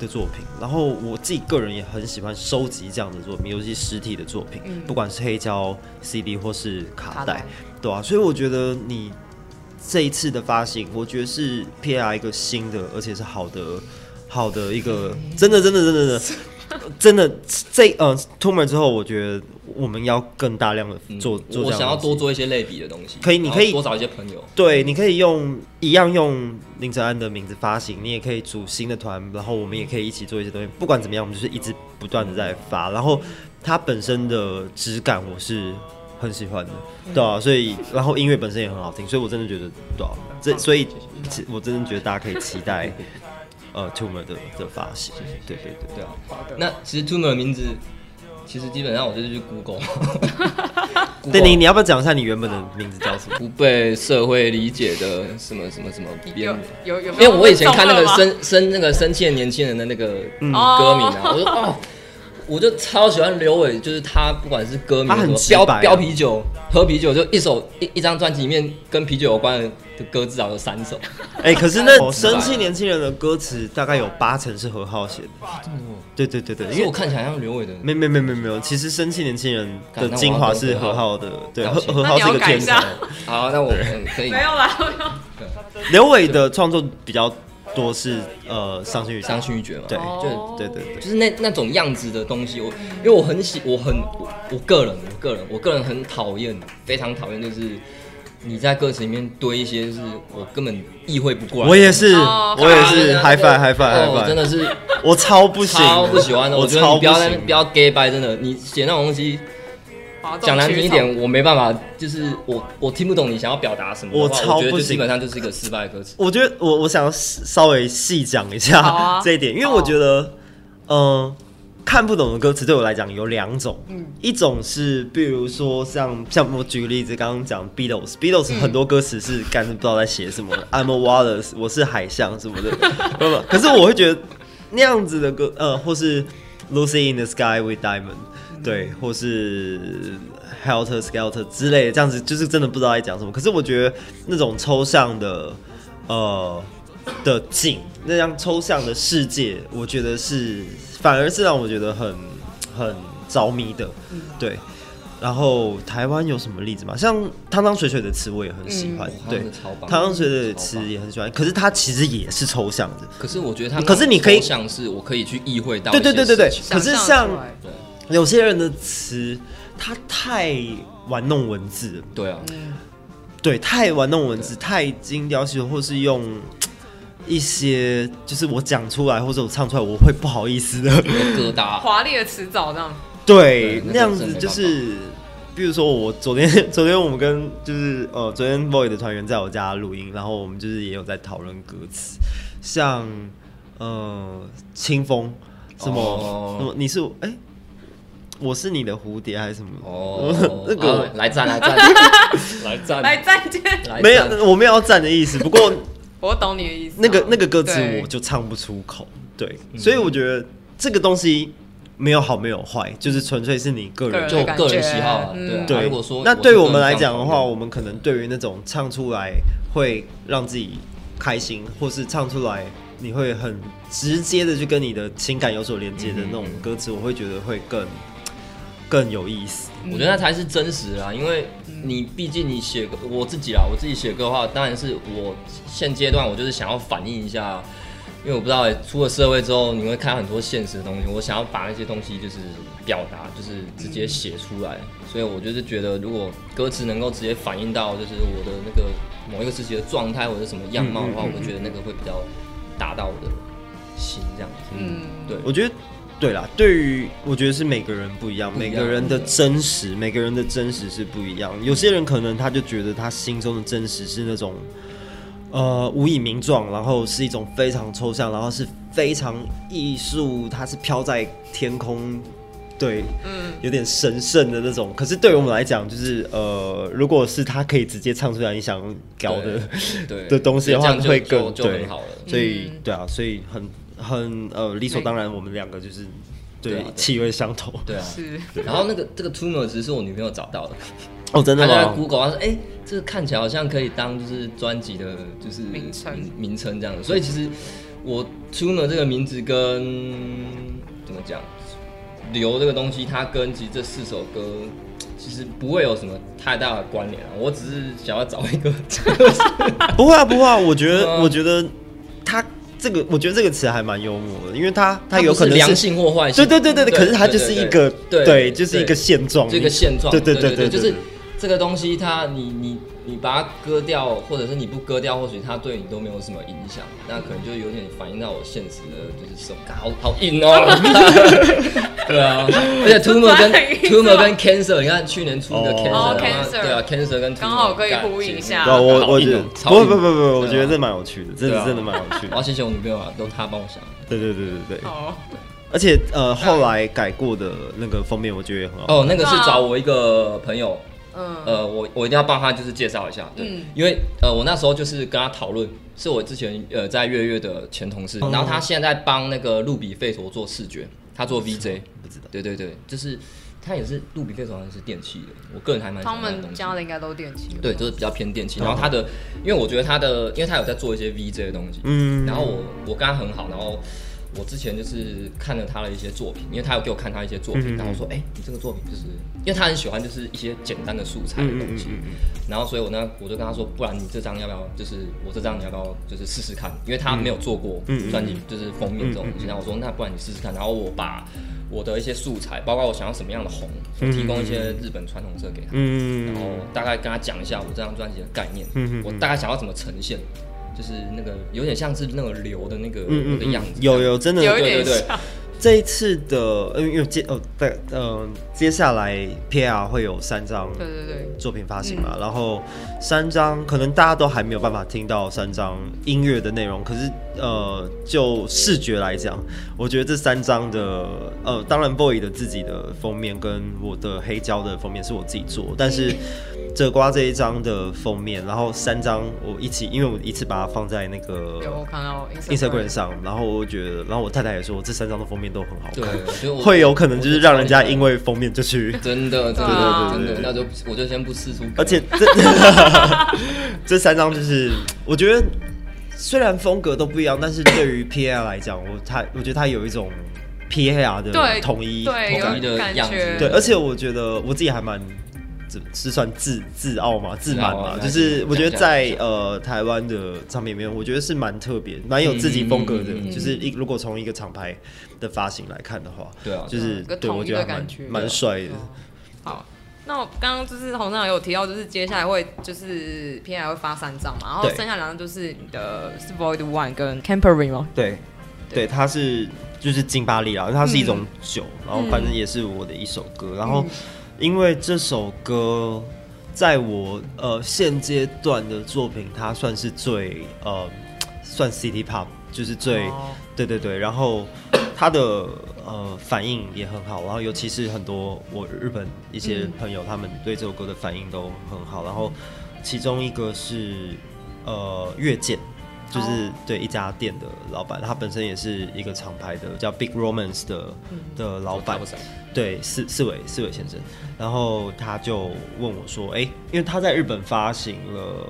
的作品。然后我自己个人也很喜欢收集这样的作品，尤其实体的作品，不管是黑胶 CD 或是卡带，对啊。所以我觉得你这一次的发行，我觉得是 PAR 一个新的，而且是好的好的一个，真的真的真的真的。真的这呃 Tumor 之后，我觉得我们要更大量的做、嗯、做。我想要多做一些类比的东西。可以，你可以多找一些朋友。对，你可以用一样用林哲安的名字发行，你也可以组新的团，然后我们也可以一起做一些东西。不管怎么样，我们就是一直不断的在发，然后它本身的质感我是很喜欢的，对啊，所以然后音乐本身也很好听，所以我真的觉得对啊，这所以我真的觉得大家可以期待。呃，Tumor 的的发型，对对对对啊。那其实 Tumor 的名字，其实基本上我就是去 Google。对，你你要不要讲一下你原本的名字叫什么？不被社会理解的什么什么什么有有有，因为我以前看那个生生那个生气的年轻人的那个歌名啊，我说哦。我就超喜欢刘伟，就是他不管是歌名，他很标标啤酒，喝啤酒就一首一一张专辑里面跟啤酒有关的歌至少有三首。哎，可是那生气年轻人的歌词大概有八成是何浩写的。对对对对，因为我看起来像刘伟的。没没没没没有，其实生气年轻人的精华是何浩的。对，何何浩是一个天才。好，那我可以。没有啦。刘伟的创作比较。多是呃伤心欲伤心欲绝嘛，对，就对对对，就是那那种样子的东西，我因为我很喜，我很我，我个人我个人我个人很讨厌，非常讨厌，就是你在歌词里面堆一些，就是我根本意会不过来。我也是，我也是，high five high five high five，真的是我超不喜超不喜欢的，我觉得你不要不要 gay bye，真的，你写那种东西。讲难听一点，我没办法，就是我我听不懂你想要表达什么。我超不基本上就是一个失败的歌词。我觉得我我想要稍微细讲一下 这一点，因为我觉得，嗯，看不懂的歌词对我来讲有两种，一种是比如说像像我举个例子，刚刚讲 Beatles，Beatles 很多歌词是干脆不知道在写什么，I'm a Water，我是海象什么的，不不，可是我会觉得那样子的歌，呃，或是 Lucy in the Sky with Diamond。对，或是 Helter Skelter 之类的，这样子就是真的不知道在讲什么。可是我觉得那种抽象的，呃的景，那样抽象的世界，我觉得是反而是让我觉得很很着迷的。对，然后台湾有什么例子吗？像汤汤水水的词我也很喜欢，对，汤汤水水的词也很喜欢。可是它其实也是抽象的。可是我觉得它，可是你可以像是我可以去意会到，对对对对对。可是像。有些人的词，他太玩弄文字，对啊，对，太玩弄文字，太精雕细琢，或是用一些就是我讲出来或者我唱出来我会不好意思的。疙瘩，华丽的词藻这样，对，那样子就是，比如说我昨天 昨天我们跟就是呃昨天 boy 的团员在我家录音，然后我们就是也有在讨论歌词，像呃清风什么什么你是哎。我是你的蝴蝶还是什么？哦，那个来站来站 来站来战，没有，我没有要战的意思。不过我懂你的意思。那个那个歌词我就唱不出口，对，所以我觉得这个东西没有好没有坏，就是纯粹是你个人就个人喜好。对，如果说那对我们来讲的话，我们可能对于那种唱出来会让自己开心，或是唱出来你会很直接的去跟你的情感有所连接的那种歌词，我会觉得会更。更有意思，我觉得那才是真实啊，因为你毕竟你写歌，我自己啦，我自己写歌的话，当然是我现阶段我就是想要反映一下，因为我不知道出了社会之后，你会看很多现实的东西，我想要把那些东西就是表达，就是直接写出来，所以我就是觉得，如果歌词能够直接反映到就是我的那个某一个时期的状态或者什么样貌的话，我觉得那个会比较达到我的心这样子。嗯，对，我觉得。对啦，对于我觉得是每个人不一样，每个人的真实，每个人的真实是不一样。有些人可能他就觉得他心中的真实是那种，呃，无以名状，然后是一种非常抽象，然后是非常艺术，它是飘在天空，对，嗯，有点神圣的那种。可是对于我们来讲，就是呃，如果是他可以直接唱出来你想搞的对 的东西的话，会更对好了。所以对啊，所以很。很呃理所当然，我们两个就是对气味相投，对啊。是。然后那个这个 Tumor 其实是我女朋友找到的，哦，真的吗？他在 Google 他说，哎，这个看起来好像可以当就是专辑的，就是名称名称这样的。所以其实我 Tuner 这个名字跟怎么讲，流这个东西，它跟其实这四首歌其实不会有什么太大的关联啊。我只是想要找一个，不会啊，不会啊。我觉得，我觉得他。这个我觉得这个词还蛮幽默的，因为它它有可能良性或坏性，对对对对，可是它就是一个对，就是一个现状，这个现状，对对对对，就是这个东西它你你。你把它割掉，或者是你不割掉，或许它对你都没有什么影响。那可能就有点反映到我现实的，就是手感好好硬哦。对啊，而且 tumor 跟 tumor 跟 cancer，你看去年出的 cancer，对啊，cancer 跟刚好可以呼应一下。我我觉得不不不不，我觉得这蛮有趣的，真的真的蛮有趣的。我要谢谢我女朋友啊，都她帮我想。对对对对对。好。而且呃，后来改过的那个封面，我觉得也很好。哦，那个是找我一个朋友。嗯，呃，我我一定要帮他就是介绍一下，对，嗯、因为呃，我那时候就是跟他讨论，是我之前呃在月月的前同事，嗯、然后他现在在帮那个路比费陀做视觉，他做 VJ，不知道，对对对，就是他也是路比费陀好像是电器的，我个人还蛮喜欢他们家的应该都电器，对，就是比较偏电器，然后他的，因为我觉得他的，因为他有在做一些 VJ 的东西，嗯，然后我我跟他很好，然后。我之前就是看了他的一些作品，因为他有给我看他一些作品，然后说，哎，你这个作品就是，因为他很喜欢就是一些简单的素材的东西，然后所以我呢，我就跟他说，不然你这张要不要，就是我这张你要不要，就是试试看，因为他没有做过专辑，就是封面这种东西，然后我说，那不然你试试看，然后我把我的一些素材，包括我想要什么样的红，我提供一些日本传统色给他，然后大概跟他讲一下我这张专辑的概念，我大概想要怎么呈现。就是那个有点像是那个流的那个的样子，有有真的有一点像。这一次的，呃，因为接哦对，嗯，接下来 PAR 会有三张对对对作品发行嘛，然后三张可能大家都还没有办法听到三张音乐的内容，可是呃，就视觉来讲，我觉得这三张的呃，当然 Void 的自己的封面跟我的黑胶的封面是我自己做，但是。这瓜这一张的封面，然后三张我一起，因为我一次把它放在那个 Instagram 上，然后我觉得，然后我太太也说这三张的封面都很好看，对，会有可能就是让人家因为封面就去真的，真的，真的，那就我就先不试出，而且这 这三张就是我觉得虽然风格都不一样，但是对于 PAR 来讲，我他我觉得他有一种 PAR 的统一统一的样子，对，而且我觉得我自己还蛮。是算自自傲嘛，自满嘛，就是我觉得在呃台湾的唱片里面，我觉得是蛮特别，蛮有自己风格的。就是一如果从一个厂牌的发行来看的话，对啊，就是对我觉得蛮蛮帅的。好，那我刚刚就是洪尚有提到，就是接下来会就是 PAR 会发三张嘛，然后剩下两张就是你的是 Void One 跟 Campery 吗？对，对，它是就是金巴利啦，它是一种酒，然后反正也是我的一首歌，然后。因为这首歌，在我呃现阶段的作品，它算是最呃算 City Pop，就是最、oh. 对对对，然后它的呃反应也很好，然后尤其是很多我日本一些朋友，他们对这首歌的反应都很好，然后其中一个是呃月见。就是对一家店的老板，他本身也是一个厂牌的，叫 Big Romance 的的老板，对四四尾四尾先生，然后他就问我说：“哎，因为他在日本发行了，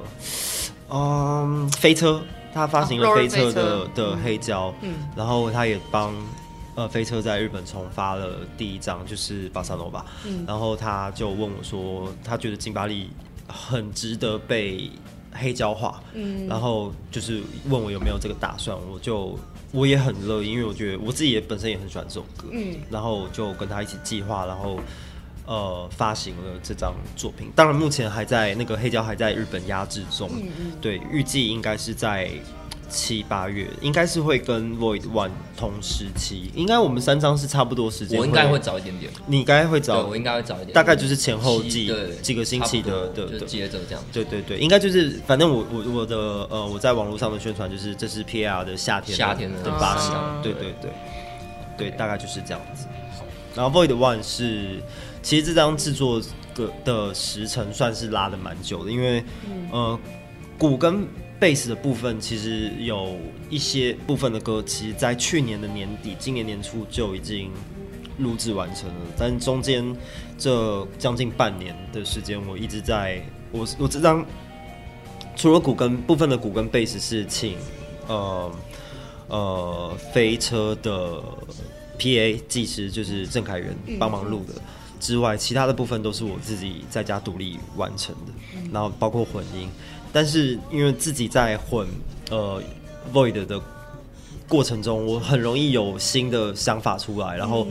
嗯，飞车，他发行了飞车的的黑胶，嗯，然后他也帮呃飞车在日本重发了第一张，就是巴萨诺瓦，嗯，然后他就问我说，他觉得金巴利很值得被。”黑胶化，嗯，然后就是问我有没有这个打算，我就我也很乐意，因为我觉得我自己也本身也很喜欢这首歌，嗯，然后就跟他一起计划，然后呃发行了这张作品。当然目前还在那个黑胶还在日本压制中，嗯嗯，对，预计应该是在。七八月应该是会跟 Void One 同时期，应该我们三张是差不多时间。我应该会早一点点，你应该会早，我应该会早一点，大概就是前后几几个星期的的的接着这样。对对对，应该就是反正我我我的呃我在网络上的宣传就是这是 PAR 的夏天夏天的发行，对对对对，大概就是这样子。然后 Void One 是其实这张制作的的时程算是拉的蛮久的，因为呃鼓跟。贝斯的部分其实有一些部分的歌，其实在去年的年底、今年年初就已经录制完成了。但中间这将近半年的时间，我一直在我我这张除了鼓跟部分的鼓跟贝斯是请呃呃飞车的 PA 技师，就是郑凯源帮忙录的之外，其他的部分都是我自己在家独立完成的，然后包括混音。但是因为自己在混呃 Void 的过程中，我很容易有新的想法出来，然后，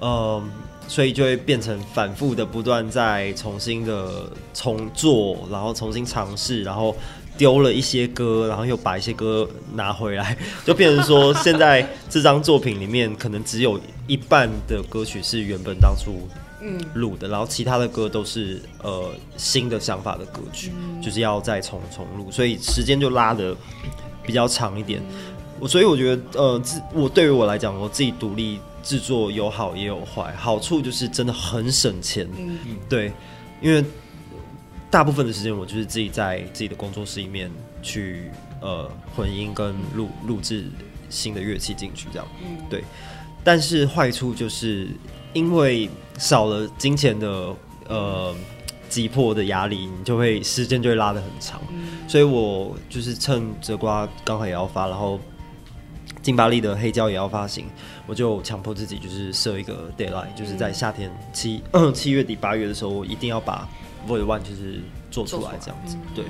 嗯、呃，所以就会变成反复的不断在重新的重做，然后重新尝试，然后丢了一些歌，然后又把一些歌拿回来，就变成说，现在这张作品里面可能只有一半的歌曲是原本当初嗯录的，然后其他的歌都是呃新的想法的歌曲，嗯、就是要再重重录，所以时间就拉的比较长一点。我、嗯、所以我觉得呃自我对于我来讲，我自己独立制作有好也有坏，好处就是真的很省钱，嗯，对，因为大部分的时间我就是自己在自己的工作室里面去呃混音跟录录制新的乐器进去这样，嗯，对，但是坏处就是。因为少了金钱的呃急迫的压力，你就会时间就会拉得很长。嗯、所以我就是趁哲瓜刚好也要发，然后金巴利的黑胶也要发行，我就强迫自己就是设一个 deadline，就是在夏天七七月底八月的时候，我一定要把 Void One 就是做出来这样子，对。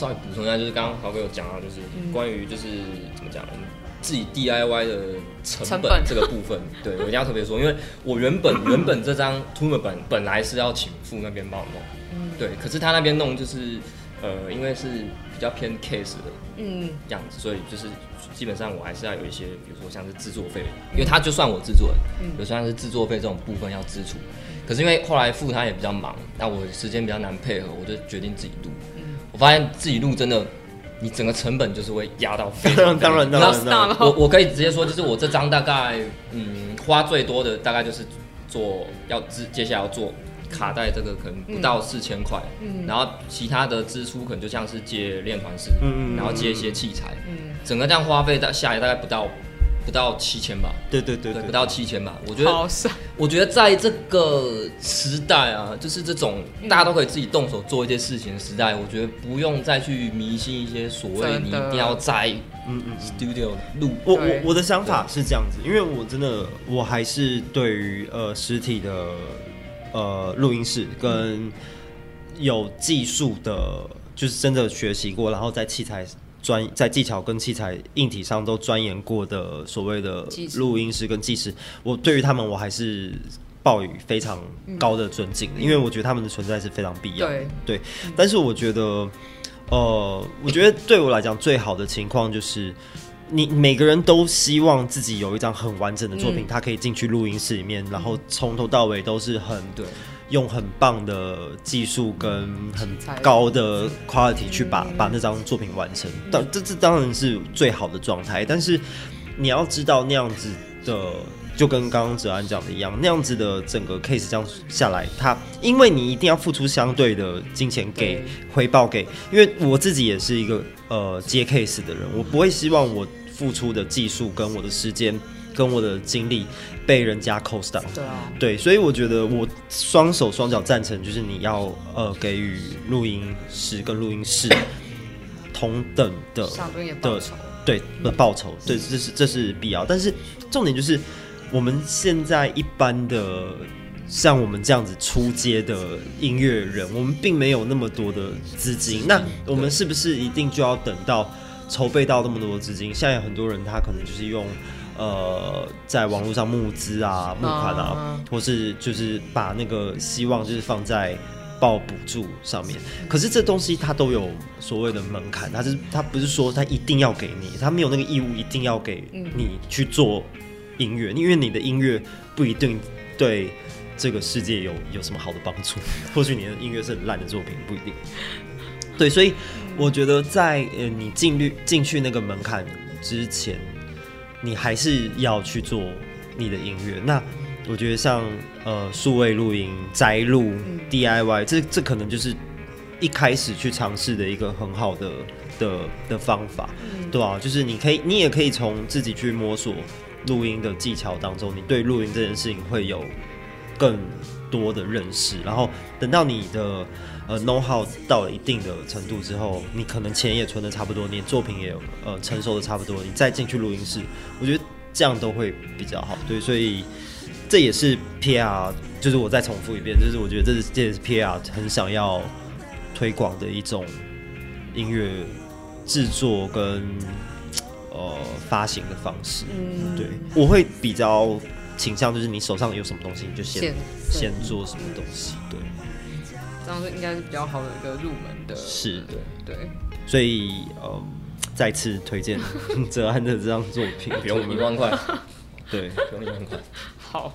稍微补充一下，就是刚刚豪哥有讲到，就是关于就是怎么讲，自己 DIY 的成本这个部分，对我一定要特别说，因为我原本 原本这张 Toomer 本本来是要请傅那边帮我弄，对，可是他那边弄就是呃，因为是比较偏 case 的嗯。样子，所以就是基本上我还是要有一些，比如说像是制作费，因为他就算我制作，有算是制作费这种部分要支出，可是因为后来傅他也比较忙，那我时间比较难配合，我就决定自己录。我发现自己录真的，你整个成本就是会压到非常，非常当然当然当然。我我可以直接说，就是我这张大概嗯花最多的大概就是做要接接下来要做卡带这个可能不到四千块，嗯，然后其他的支出可能就像是借练团式，嗯，然后借一些器材，嗯，整个这样花费大下来大概不到。不到七千吧，对对对，对，不到七千吧。我觉得，我觉得在这个时代啊，就是这种大家都可以自己动手做一些事情的时代，我觉得不用再去迷信一些所谓你一定要在嗯嗯 studio 录。我我我的想法是这样子，因为我真的我还是对于呃实体的呃录音室跟有技术的，就是真的学习过，然后在器材。专在技巧跟器材硬体上都钻研过的所谓的录音师跟技师，我对于他们我还是抱以非常高的尊敬，因为我觉得他们的存在是非常必要的。对，但是我觉得，呃，我觉得对我来讲最好的情况就是，你每个人都希望自己有一张很完整的作品，他可以进去录音室里面，然后从头到尾都是很对。用很棒的技术跟很高的 quality 去把把那张作品完成，当这这当然是最好的状态。但是你要知道那样子的，就跟刚刚哲安讲的一样，那样子的整个 case 这样下来，它因为你一定要付出相对的金钱给回报给，因为我自己也是一个呃接 case 的人，我不会希望我付出的技术跟我的时间。跟我的精力被人家 cost down，对啊，对，所以我觉得我双手双脚赞成，就是你要呃给予录音师跟录音室同等的的对的报酬，对，这是这是必要。但是重点就是我们现在一般的像我们这样子出街的音乐人，我们并没有那么多的资金，那我们是不是一定就要等到筹备到那么多的资金？现在有很多人他可能就是用。呃，在网络上募资啊、募款啊，或是就是把那个希望就是放在报补助上面。可是这东西它都有所谓的门槛，它是它不是说它一定要给你，它没有那个义务一定要给你去做音乐，因为你的音乐不一定对这个世界有有什么好的帮助，或许你的音乐是很烂的作品，不一定。对，所以我觉得在呃你进去进去那个门槛之前，你还是要去做你的音乐。那我觉得像呃数位录音、摘录、DIY，这这可能就是一开始去尝试的一个很好的的的方法，对吧？就是你可以，你也可以从自己去摸索录音的技巧当中，你对录音这件事情会有更多的认识。然后等到你的呃 know how 到了一定的程度之后，你可能钱也存的差不多，你的作品也有呃成熟的差不多，你再进去录音室，我觉得这样都会比较好。对，所以这也是 PR，就是我再重复一遍，就是我觉得这是这也是 PR 很想要推广的一种音乐制作跟呃发行的方式。嗯，对，我会比较倾向就是你手上有什么东西，你就先先做什么东西。对。这样是应该是比较好的一个入门的，是的，对，所以呃，再次推荐哲安的这张作品，不用一万块，对，不用一万块，好。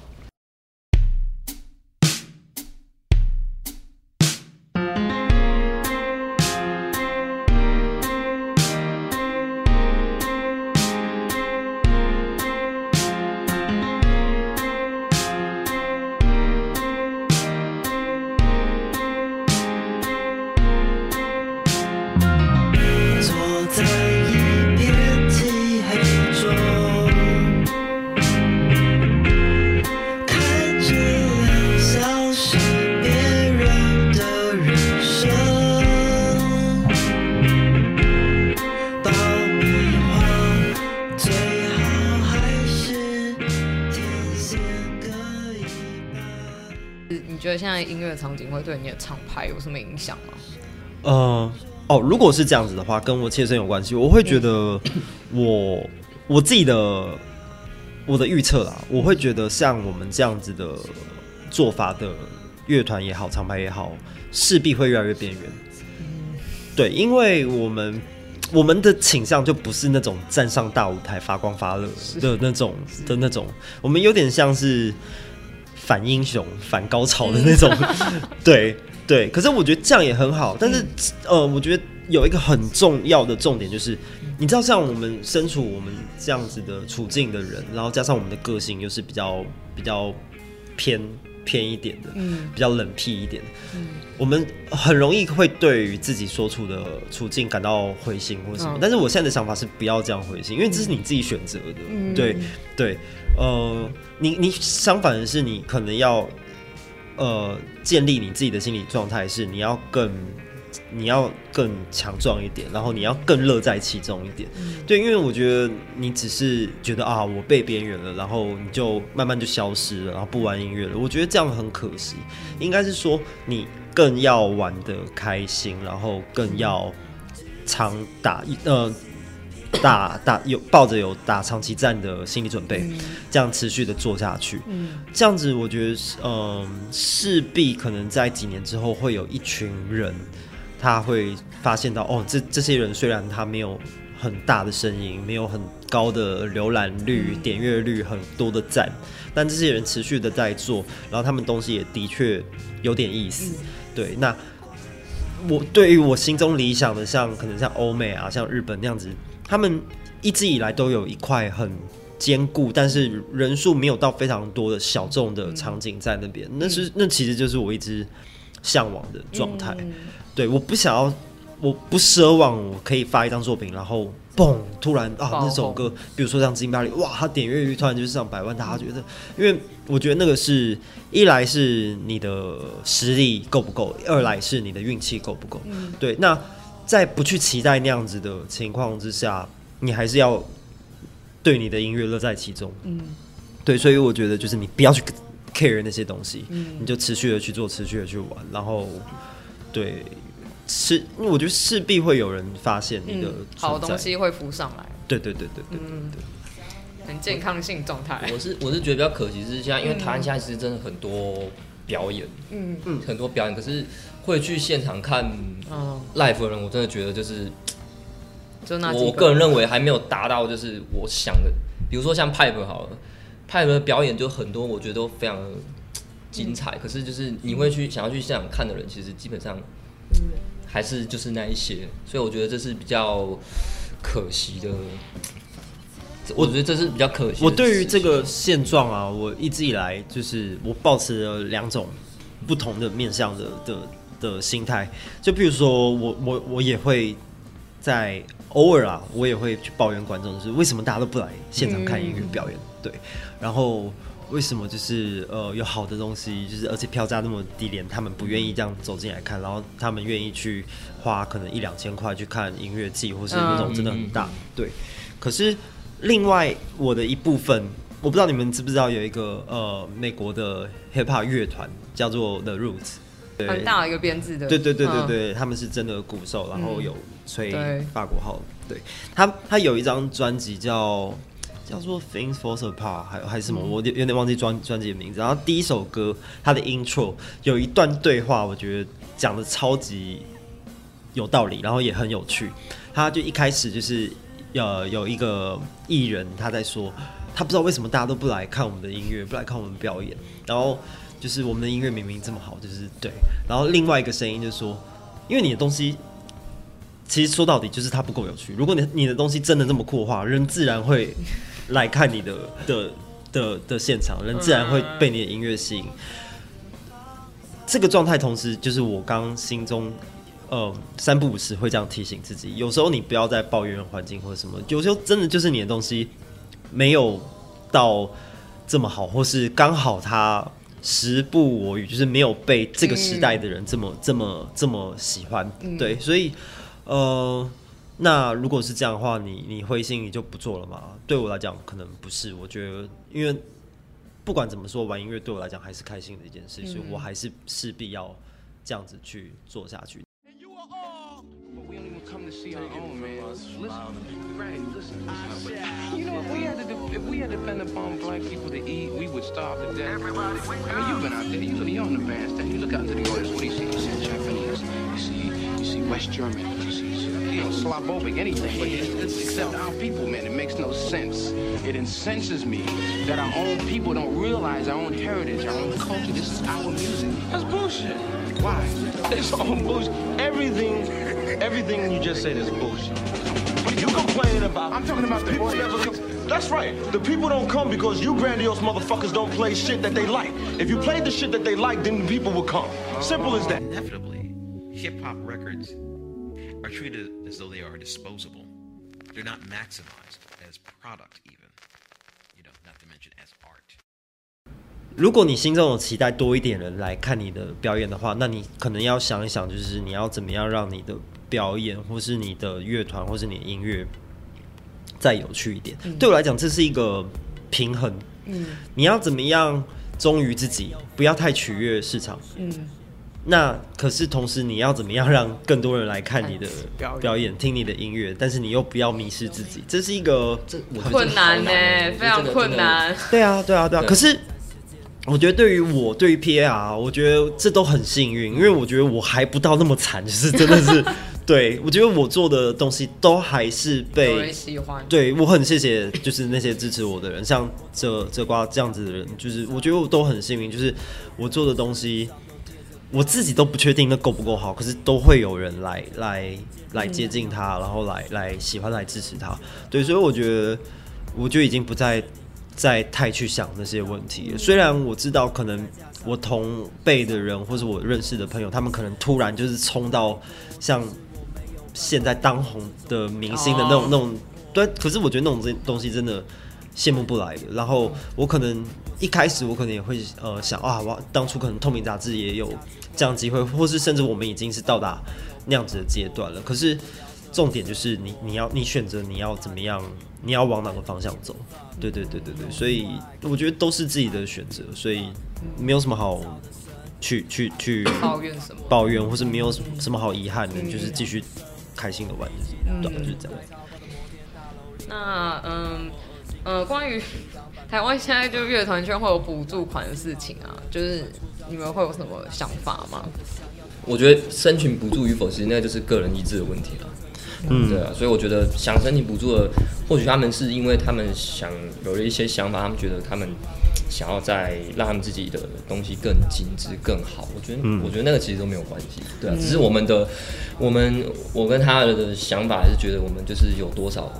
哦，如果是这样子的话，跟我切身有关系。我会觉得我，我我自己的我的预测啦，我会觉得像我们这样子的做法的乐团也好，厂牌也好，势必会越来越边缘。嗯，对，因为我们我们的倾向就不是那种站上大舞台发光发热的那种的那种，我们有点像是。反英雄、反高潮的那种，对对。可是我觉得这样也很好。但是，呃，我觉得有一个很重要的重点就是，你知道，像我们身处我们这样子的处境的人，然后加上我们的个性又是比较比较偏偏一点的，嗯，比较冷僻一点的，嗯，我们很容易会对于自己所处的处境感到灰心或什么。但是我现在的想法是不要这样灰心，因为这是你自己选择的，对对。呃，你你相反的是，你可能要呃建立你自己的心理状态，是你要更你要更强壮一点，然后你要更乐在其中一点。嗯、对，因为我觉得你只是觉得啊，我被边缘了，然后你就慢慢就消失了，然后不玩音乐了。我觉得这样很可惜。应该是说你更要玩的开心，然后更要常打一呃。打打有抱着有打长期战的心理准备，嗯、这样持续的做下去，嗯、这样子我觉得，嗯，势必可能在几年之后会有一群人，他会发现到，哦，这这些人虽然他没有很大的声音，没有很高的浏览率、嗯、点阅率、很多的赞，但这些人持续的在做，然后他们东西也的确有点意思，嗯、对，那我对于我心中理想的，像可能像欧美啊，像日本那样子。他们一直以来都有一块很坚固，但是人数没有到非常多的小众的场景在那边。那是那其实就是我一直向往的状态。对，我不想要，我不奢望我可以发一张作品，然后嘣，突然啊那首歌，比如说像金巴里，哇，他点阅率突然就是上百万，大家觉得，因为我觉得那个是一来是你的实力够不够，二来是你的运气够不够。对，那。在不去期待那样子的情况之下，你还是要对你的音乐乐在其中。嗯，对，所以我觉得就是你不要去 care 那些东西，嗯，你就持续的去做，持续的去玩，然后对，是，我觉得势必会有人发现你的、嗯、好东西会浮上来。对对对对对对，嗯、很健康性状态。我是我是觉得比较可惜是现在，因为台湾现在其实真的很多表演，嗯嗯，很多表演，可是。会去现场看 live 的人，我真的觉得就是，就那我个人认为还没有达到就是我想的，比如说像 Pipe 好了派的表演就很多，我觉得都非常精彩。嗯、可是就是你会去想要去现场看的人，其实基本上还是就是那一些，所以我觉得这是比较可惜的。我觉得这是比较可惜。我对于这个现状啊，我一直以来就是我保持了两种不同的面向的的的心态。就比如说我我我也会在偶尔啊，我也会去抱怨观众，就是为什么大家都不来现场看音乐表演？对，然后为什么就是呃有好的东西，就是而且票价那么低廉，他们不愿意这样走进来看，然后他们愿意去花可能一两千块去看音乐季，或是那种真的很大。对，可是。另外，我的一部分，我不知道你们知不知道，有一个呃美国的 hip hop 乐团叫做 The Roots，很大一个编制的，对对对对对，嗯、他们是真的鼓手，然后有吹法国号，嗯、对，他他有一张专辑叫叫做 Things Fall Apart，还还是什么，嗯、我有点忘记专专辑的名字。然后第一首歌，他的 intro 有一段对话，我觉得讲的超级有道理，然后也很有趣。他就一开始就是。呃，有一个艺人他在说，他不知道为什么大家都不来看我们的音乐，不来看我们表演。然后就是我们的音乐明明这么好，就是对。然后另外一个声音就说，因为你的东西其实说到底就是它不够有趣。如果你你的东西真的这么酷的话，人自然会 来看你的的的的现场，人自然会被你的音乐吸引。这个状态同时就是我刚心中。呃，三不五时会这样提醒自己。有时候你不要再抱怨环境或者什么，有时候真的就是你的东西没有到这么好，或是刚好它时不我与，就是没有被这个时代的人这么、嗯、这么这么喜欢。嗯、对，所以呃，那如果是这样的话，你你灰心你就不做了吗？对我来讲，可能不是。我觉得，因为不管怎么说，玩音乐对我来讲还是开心的一件事，嗯、所以我还是势必要这样子去做下去。come to see our own, man. Listen, right, listen. You know, if we had to, de- if we had to depend upon black people to eat, we would starve to death. Everybody, I mean, you've been out there. You look, you're on the bandstand. You look out into the audience. What do you see? You see Japanese. You see, you see West German. You see, you know, Slavovic, anything. But it's, it's, except our people, man. It makes no sense. It incenses me that our own people don't realize our own heritage, our own culture. This is our music. That's bullshit. Why? It's all bullshit. Everything. Everything you just said is bullshit You complain about. I'm talking about the people never come. That's right. The people don't come because you grandiose motherfuckers don't play shit that they like. If you played the shit that they like, then the people would come. Simple as that. Inevitably, hip hop records are treated as though they are disposable. They're not maximized as product, even. You know, not to mention as art. 如果你心中有期待多一点人来看你的表演的话，那你可能要想一想，就是你要怎么样让你的 表演，或是你的乐团，或是你的音乐再有趣一点。嗯、对我来讲，这是一个平衡。嗯，你要怎么样忠于自己，不要太取悦市场。嗯，那可是同时你要怎么样让更多人来看你的表演，听你的音乐，但是你又不要迷失自己，这是一个困难呢，非常困难。对啊，对啊，对啊。对可是我觉得对于我，对于 PAR，我觉得这都很幸运，因为我觉得我还不到那么惨，就是真的是。对，我觉得我做的东西都还是被喜欢。对，我很谢谢，就是那些支持我的人，像这这瓜这样子的人，就是我觉得我都很幸运，就是我做的东西，我自己都不确定那够不够好，可是都会有人来来来接近他，然后来来喜欢来支持他。对，所以我觉得我就已经不再再太去想那些问题了。虽然我知道可能我同辈的人或者我认识的朋友，他们可能突然就是冲到像。现在当红的明星的那种、oh. 那种，对，可是我觉得那种这东西真的羡慕不来的。然后我可能一开始我可能也会呃想啊，我当初可能透明杂志也有这样机会，或是甚至我们已经是到达那样子的阶段了。可是重点就是你你要你选择你要怎么样，你要往哪个方向走？对对对对对，所以我觉得都是自己的选择，所以没有什么好去去去抱怨什么，抱怨或是没有什么好遗憾的，就是继续。开心的玩，嗯，就是这样。那嗯呃，关于台湾现在就乐团圈会有补助款的事情啊，就是你们会有什么想法吗？我觉得申请补助与否，其实那就是个人意志的问题了。嗯，对啊，所以我觉得想申请补助的，或许他们是因为他们想有了一些想法，他们觉得他们想要再让他们自己的东西更精致、更好。我觉得，嗯、我觉得那个其实都没有关系，对啊，只是我们的，我们我跟他的想法还是觉得我们就是有多少。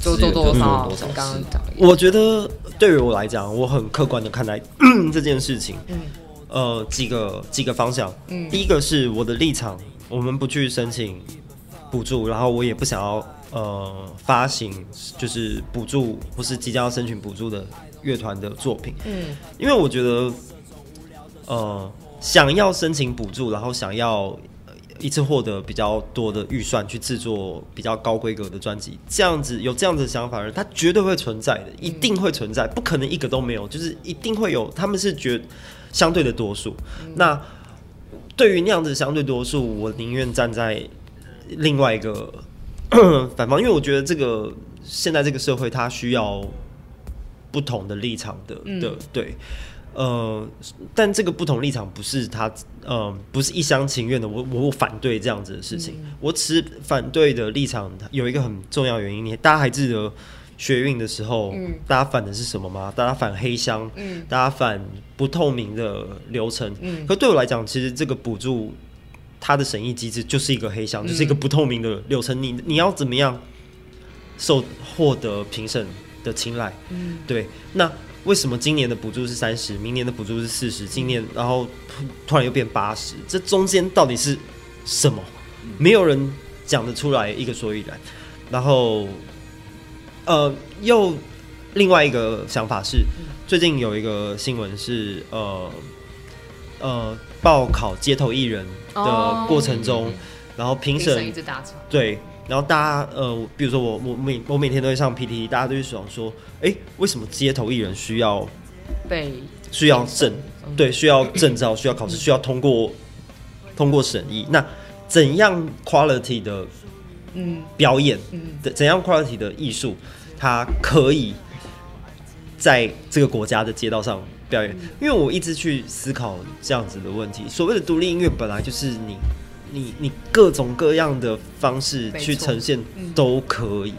做做多少？多少刚刚讲，我觉得对于我来讲，我很客观的看待 这件事情。嗯，呃，几个几个方向。嗯，第一个是我的立场，我们不去申请补助，然后我也不想要呃发行就是补助或是即将要申请补助的乐团的作品。嗯，因为我觉得呃想要申请补助，然后想要。一次获得比较多的预算去制作比较高规格的专辑，这样子有这样子的想法的人，他绝对会存在的，一定会存在，不可能一个都没有，就是一定会有。他们是绝相对的多数。那对于那样子相对多数，我宁愿站在另外一个 反方，因为我觉得这个现在这个社会，它需要不同的立场的的对。呃，但这个不同立场不是他，呃，不是一厢情愿的。我我反对这样子的事情。嗯、我持反对的立场有一个很重要原因，你大家还记得学运的时候，嗯、大家反的是什么吗？大家反黑箱，嗯、大家反不透明的流程。嗯、可对我来讲，其实这个补助它的审议机制就是一个黑箱，嗯、就是一个不透明的流程。你你要怎么样受获得评审的青睐？嗯，对，那。为什么今年的补助是三十，明年的补助是四十，今年然后突然又变八十？这中间到底是什么？没有人讲得出来一个所以然。然后，呃，又另外一个想法是，最近有一个新闻是，呃呃，报考街头艺人的过程中，哦、然后评审对。然后大家呃，比如说我我每我每天都会上 PTT，大家都会想说，哎，为什么街头艺人需要被需要证？对，需要证照，需要考试，需要通过通过审议。那怎样 quality 的嗯表演，嗯，怎样 quality 的艺术，它可以在这个国家的街道上表演？因为我一直去思考这样子的问题。所谓的独立音乐本来就是你。你你各种各样的方式去呈现都可以，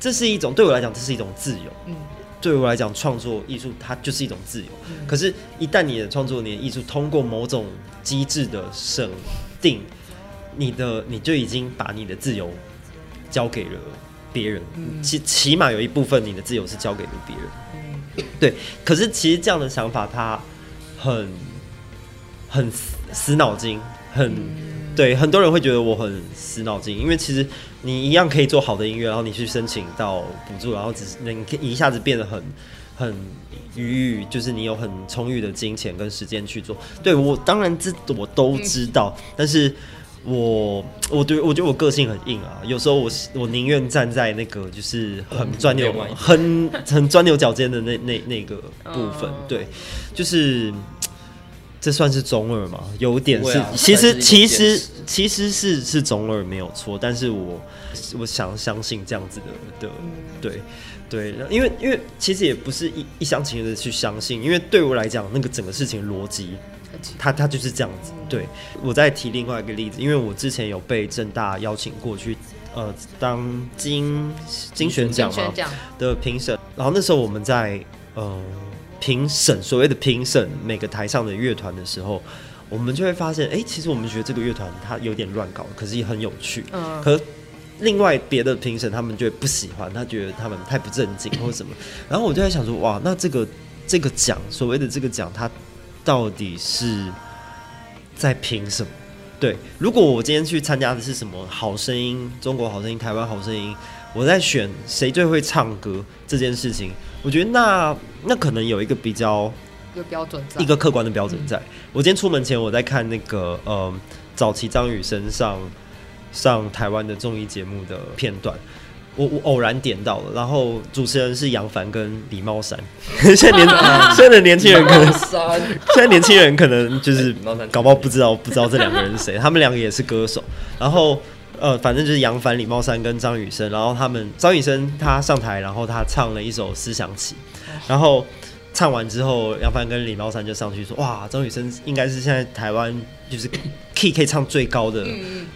这是一种对我来讲，这是一种自由。嗯、对我来讲，创作艺术它就是一种自由。嗯、可是，一旦你的创作、你的艺术通过某种机制的审定，你的你就已经把你的自由交给了别人。嗯、起起码有一部分你的自由是交给了别人。嗯、对。可是，其实这样的想法，它很很死脑筋，很。对，很多人会觉得我很死脑筋，因为其实你一样可以做好的音乐，然后你去申请到补助，然后只是能一下子变得很很愉悦，就是你有很充裕的金钱跟时间去做。对，我当然这我都知道，但是我我对我觉得我个性很硬啊，有时候我我宁愿站在那个就是很钻牛很很钻牛角尖的那那那个部分，对，就是。这算是中二吗？有点是，其实其实其实是是中二没有错，但是我我想相信这样子的的，对对，因为因为其实也不是一一厢情愿的去相信，因为对我来讲，那个整个事情逻辑，它它就是这样子。对，我再提另外一个例子，因为我之前有被正大邀请过去，呃，当金金选奖嘛的评审，然后那时候我们在嗯。呃评审所谓的评审每个台上的乐团的时候，我们就会发现，哎、欸，其实我们觉得这个乐团它有点乱搞，可是也很有趣。嗯。可另外别的评审他们就会不喜欢，他觉得他们太不正经或者什么。然后我就在想说，哇，那这个这个奖，所谓的这个奖，它到底是在评什么？对，如果我今天去参加的是什么好声音、中国好声音、台湾好声音，我在选谁最会唱歌这件事情。我觉得那那可能有一个比较一个标准在，一个客观的标准在。嗯、我今天出门前我在看那个呃早期张雨生上上台湾的综艺节目的片段，我我偶然点到了，然后主持人是杨凡跟李茂山。现在年 现在的年轻人可能 现在年轻人可能就是搞不好不知道不知道这两个人是谁，他们两个也是歌手，然后。呃，反正就是杨凡、李茂山跟张雨生，然后他们张雨生他上台，然后他唱了一首《思想起》，然后唱完之后，杨凡跟李茂山就上去说：“哇，张雨生应该是现在台湾就是 key 可以唱最高的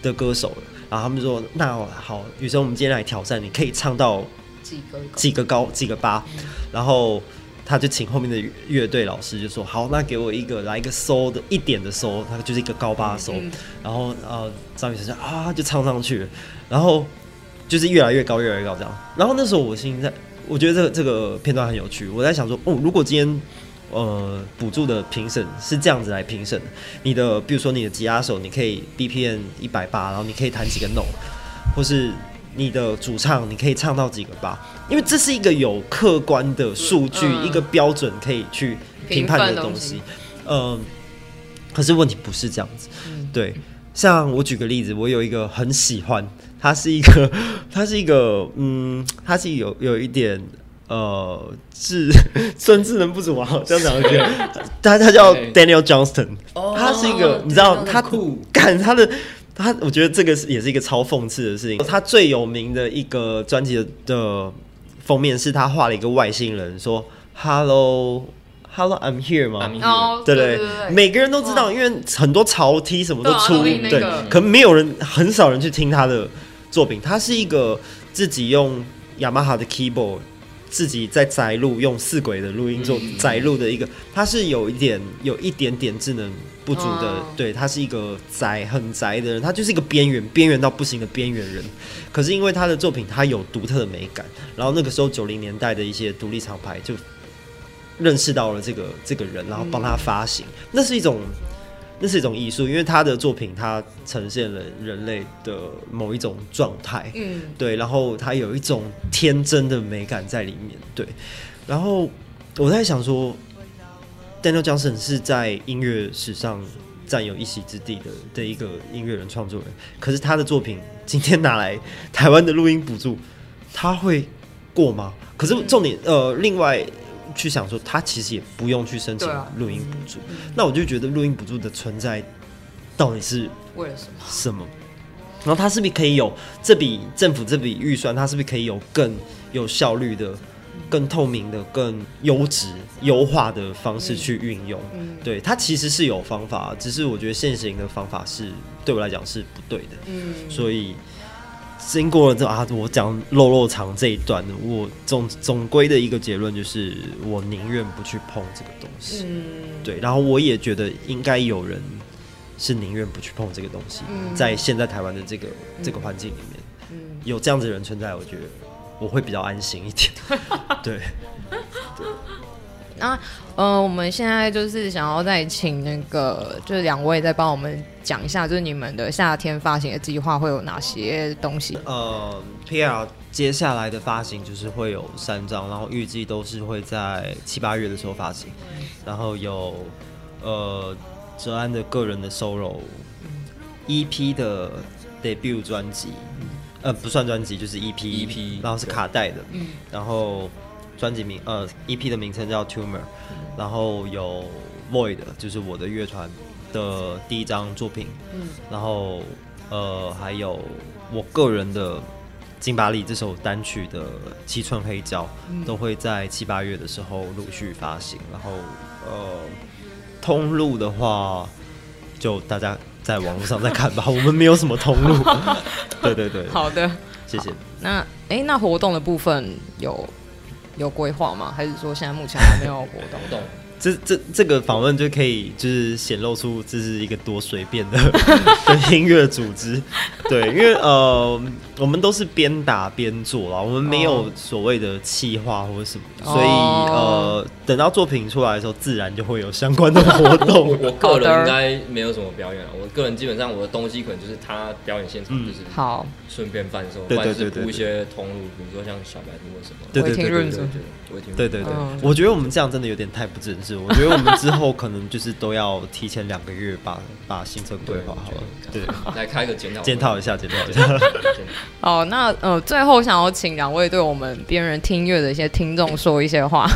的歌手了。”然后他们就说：“那好，雨生，我们今天来挑战，你可以唱到几个几个高几个八。嗯”然后他就请后面的乐队老师就说：“好，那给我一个来一个 so 的一点的 so，他就是一个高八 so。嗯”然后呃，张雨生啊就唱上去了，然后就是越来越高，越来越高这样。然后那时候我心在，我觉得这个这个片段很有趣。我在想说，哦，如果今天。呃，补助的评审是这样子来评审。你的，比如说你的吉他手，你可以 BPM 一百八，然后你可以弹几个 note，或是你的主唱，你可以唱到几个八，因为这是一个有客观的数据，嗯、一个标准可以去评判的东西。嗯、呃，可是问题不是这样子。嗯、对，像我举个例子，我有一个很喜欢，他是一个，他是一个，嗯，他是有有一点。呃，智 孙智能不足啊，这样讲一句，他他叫 Daniel Johnston，他是一个，你知道他干他的他，我觉得这个是也是一个超讽刺的事情。他最有名的一个专辑的封面是他画了一个外星人，说 Hello Hello I'm here 嘛，对不对？每个人都知道，因为很多潮 T 什么都出，对，可没有人很少人去听他的作品。他是一个自己用雅马哈的 keyboard。自己在宅录用四轨的录音做宅录的一个，他是有一点有一点点智能不足的，对，他是一个宅很宅的人，他就是一个边缘边缘到不行的边缘人。可是因为他的作品，他有独特的美感，然后那个时候九零年代的一些独立厂牌就认识到了这个这个人，然后帮他发行，那是一种。那是一种艺术，因为他的作品，它呈现了人类的某一种状态，嗯，对，然后他有一种天真的美感在里面，对。然后我在想说，Daniel Johnston 是在音乐史上占有一席之地的的一个音乐人创作人，可是他的作品今天拿来台湾的录音补助，他会过吗？可是重点，呃，另外。去想说，他其实也不用去申请录音补助，那我就觉得录音补助的存在到底是为了什么？什么？然后他是不是可以有这笔政府这笔预算？他是不是可以有更有效率的、更透明的、更优质优化的方式去运用？对，它其实是有方法，只是我觉得现行的方法是对我来讲是不对的。嗯，所以。经过了这啊，我讲肉肉肠这一段，我总总归的一个结论就是，我宁愿不去碰这个东西。嗯，对。然后我也觉得应该有人是宁愿不去碰这个东西，嗯、在现在台湾的这个、嗯、这个环境里面，嗯、有这样子的人存在，我觉得我会比较安心一点。对。那呃，我们现在就是想要再请那个，就是两位再帮我们讲一下，就是你们的夏天发行的计划会有哪些东西？呃，PR 接下来的发行就是会有三张，然后预计都是会在七八月的时候发行，然后有呃哲安的个人的 solo EP 的 debut 专辑，呃，不算专辑，就是 EP，EP，然后是卡带的，嗯，然后。专辑名呃，EP 的名称叫 Tumor，嗯、然后有 Void，就是我的乐团的第一张作品，嗯，然后呃还有我个人的金巴利这首单曲的七寸黑胶，嗯、都会在七八月的时候陆续发行，然后呃通路的话，就大家在网络上再看吧，我们没有什么通路，对对对，好的，谢谢。那哎，那活动的部分有。有规划吗？还是说现在目前还没有活动？这这这个访问就可以，就是显露出这是一个多随便的，音乐组织。对，因为呃我们都是边打边做啊，我们没有所谓的气话或者什么。所以呃等到作品出来的时候，自然就会有相关的活动。我个人应该没有什么表演，我个人基本上我的东西可能就是他表演现场，就是好，顺便贩售，对对对。铺一些通路，比如说像小白兔什么。对对对对对。我觉得我们这样真的有点太不正实。我觉得我们之后可能就是都要提前两个月把把行程规划好了，对，来开个检讨，检讨一下，检讨一下。好，那呃，最后想要请两位对我们边人听乐的一些听众说一些话。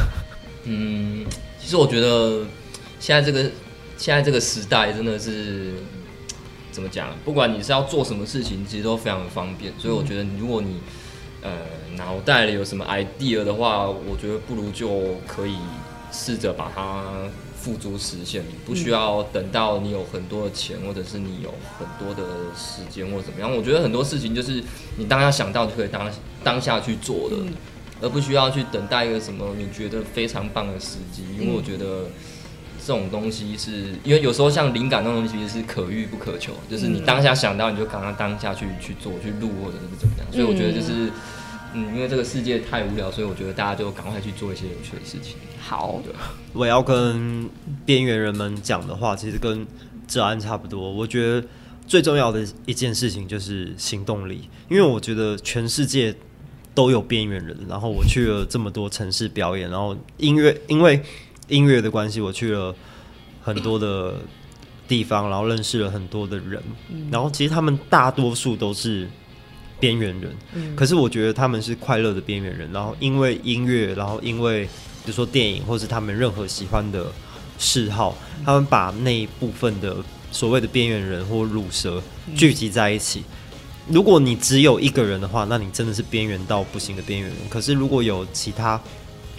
嗯，其实我觉得现在这个现在这个时代真的是怎么讲？不管你是要做什么事情，其实都非常的方便。所以我觉得，如果你呃脑袋里有什么 idea 的话，我觉得不如就可以。试着把它付诸实现，不需要等到你有很多的钱，或者是你有很多的时间或者怎么样。我觉得很多事情就是你当下想到就可以当当下去做的，而不需要去等待一个什么你觉得非常棒的时机。因为我觉得这种东西是因为有时候像灵感那种东西其实是可遇不可求，就是你当下想到你就赶快当下去去做去录或者是怎么样。所以我觉得就是。嗯，因为这个世界太无聊，所以我觉得大家就赶快去做一些有趣的事情。好的，我要跟边缘人们讲的话，其实跟治安差不多。我觉得最重要的一件事情就是行动力，因为我觉得全世界都有边缘人。然后我去了这么多城市表演，然后音乐，因为音乐的关系，我去了很多的地方，然后认识了很多的人。然后其实他们大多数都是。边缘人，可是我觉得他们是快乐的边缘人。然后因为音乐，然后因为比如说电影，或是他们任何喜欢的嗜好，他们把那一部分的所谓的边缘人或乳蛇聚集在一起。如果你只有一个人的话，那你真的是边缘到不行的边缘人。可是如果有其他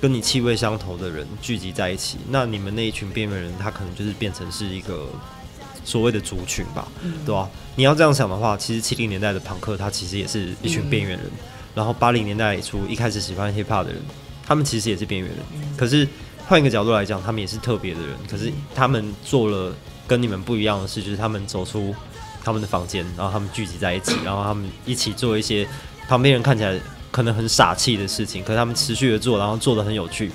跟你气味相投的人聚集在一起，那你们那一群边缘人，他可能就是变成是一个。所谓的族群吧，嗯、对吧、啊？你要这样想的话，其实七零年代的朋克，他其实也是一群边缘人。嗯、然后八零年代初一开始喜欢 hip hop 的人，他们其实也是边缘人。嗯、可是换一个角度来讲，他们也是特别的人。可是他们做了跟你们不一样的事，就是他们走出他们的房间，然后他们聚集在一起，然后他们一起做一些旁边人看起来可能很傻气的事情，可是他们持续的做，然后做的很有趣。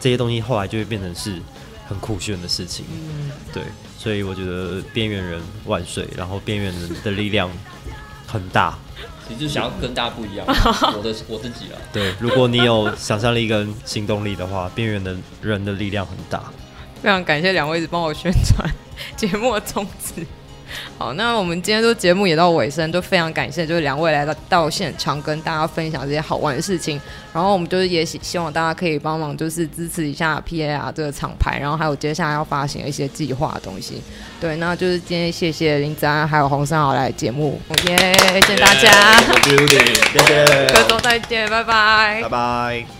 这些东西后来就会变成是很酷炫的事情。嗯、对。所以我觉得边缘人万岁，然后边缘人的力量很大。其实想要跟大家不一样，我的我自己啊。对，如果你有想象力跟行动力的话，边缘的人的力量很大。非常感谢两位一直帮我宣传节目的宗旨。好，那我们今天就节目也到尾声，就非常感谢就是两位来到到现场跟大家分享这些好玩的事情。然后我们就是也希希望大家可以帮忙就是支持一下 PAR 这个厂牌，然后还有接下来要发行的一些计划的东西。对，那就是今天谢谢林子安还有洪申豪来节目，OK，谢谢大家，谢谢，谢谢，各位再见，拜拜，拜拜。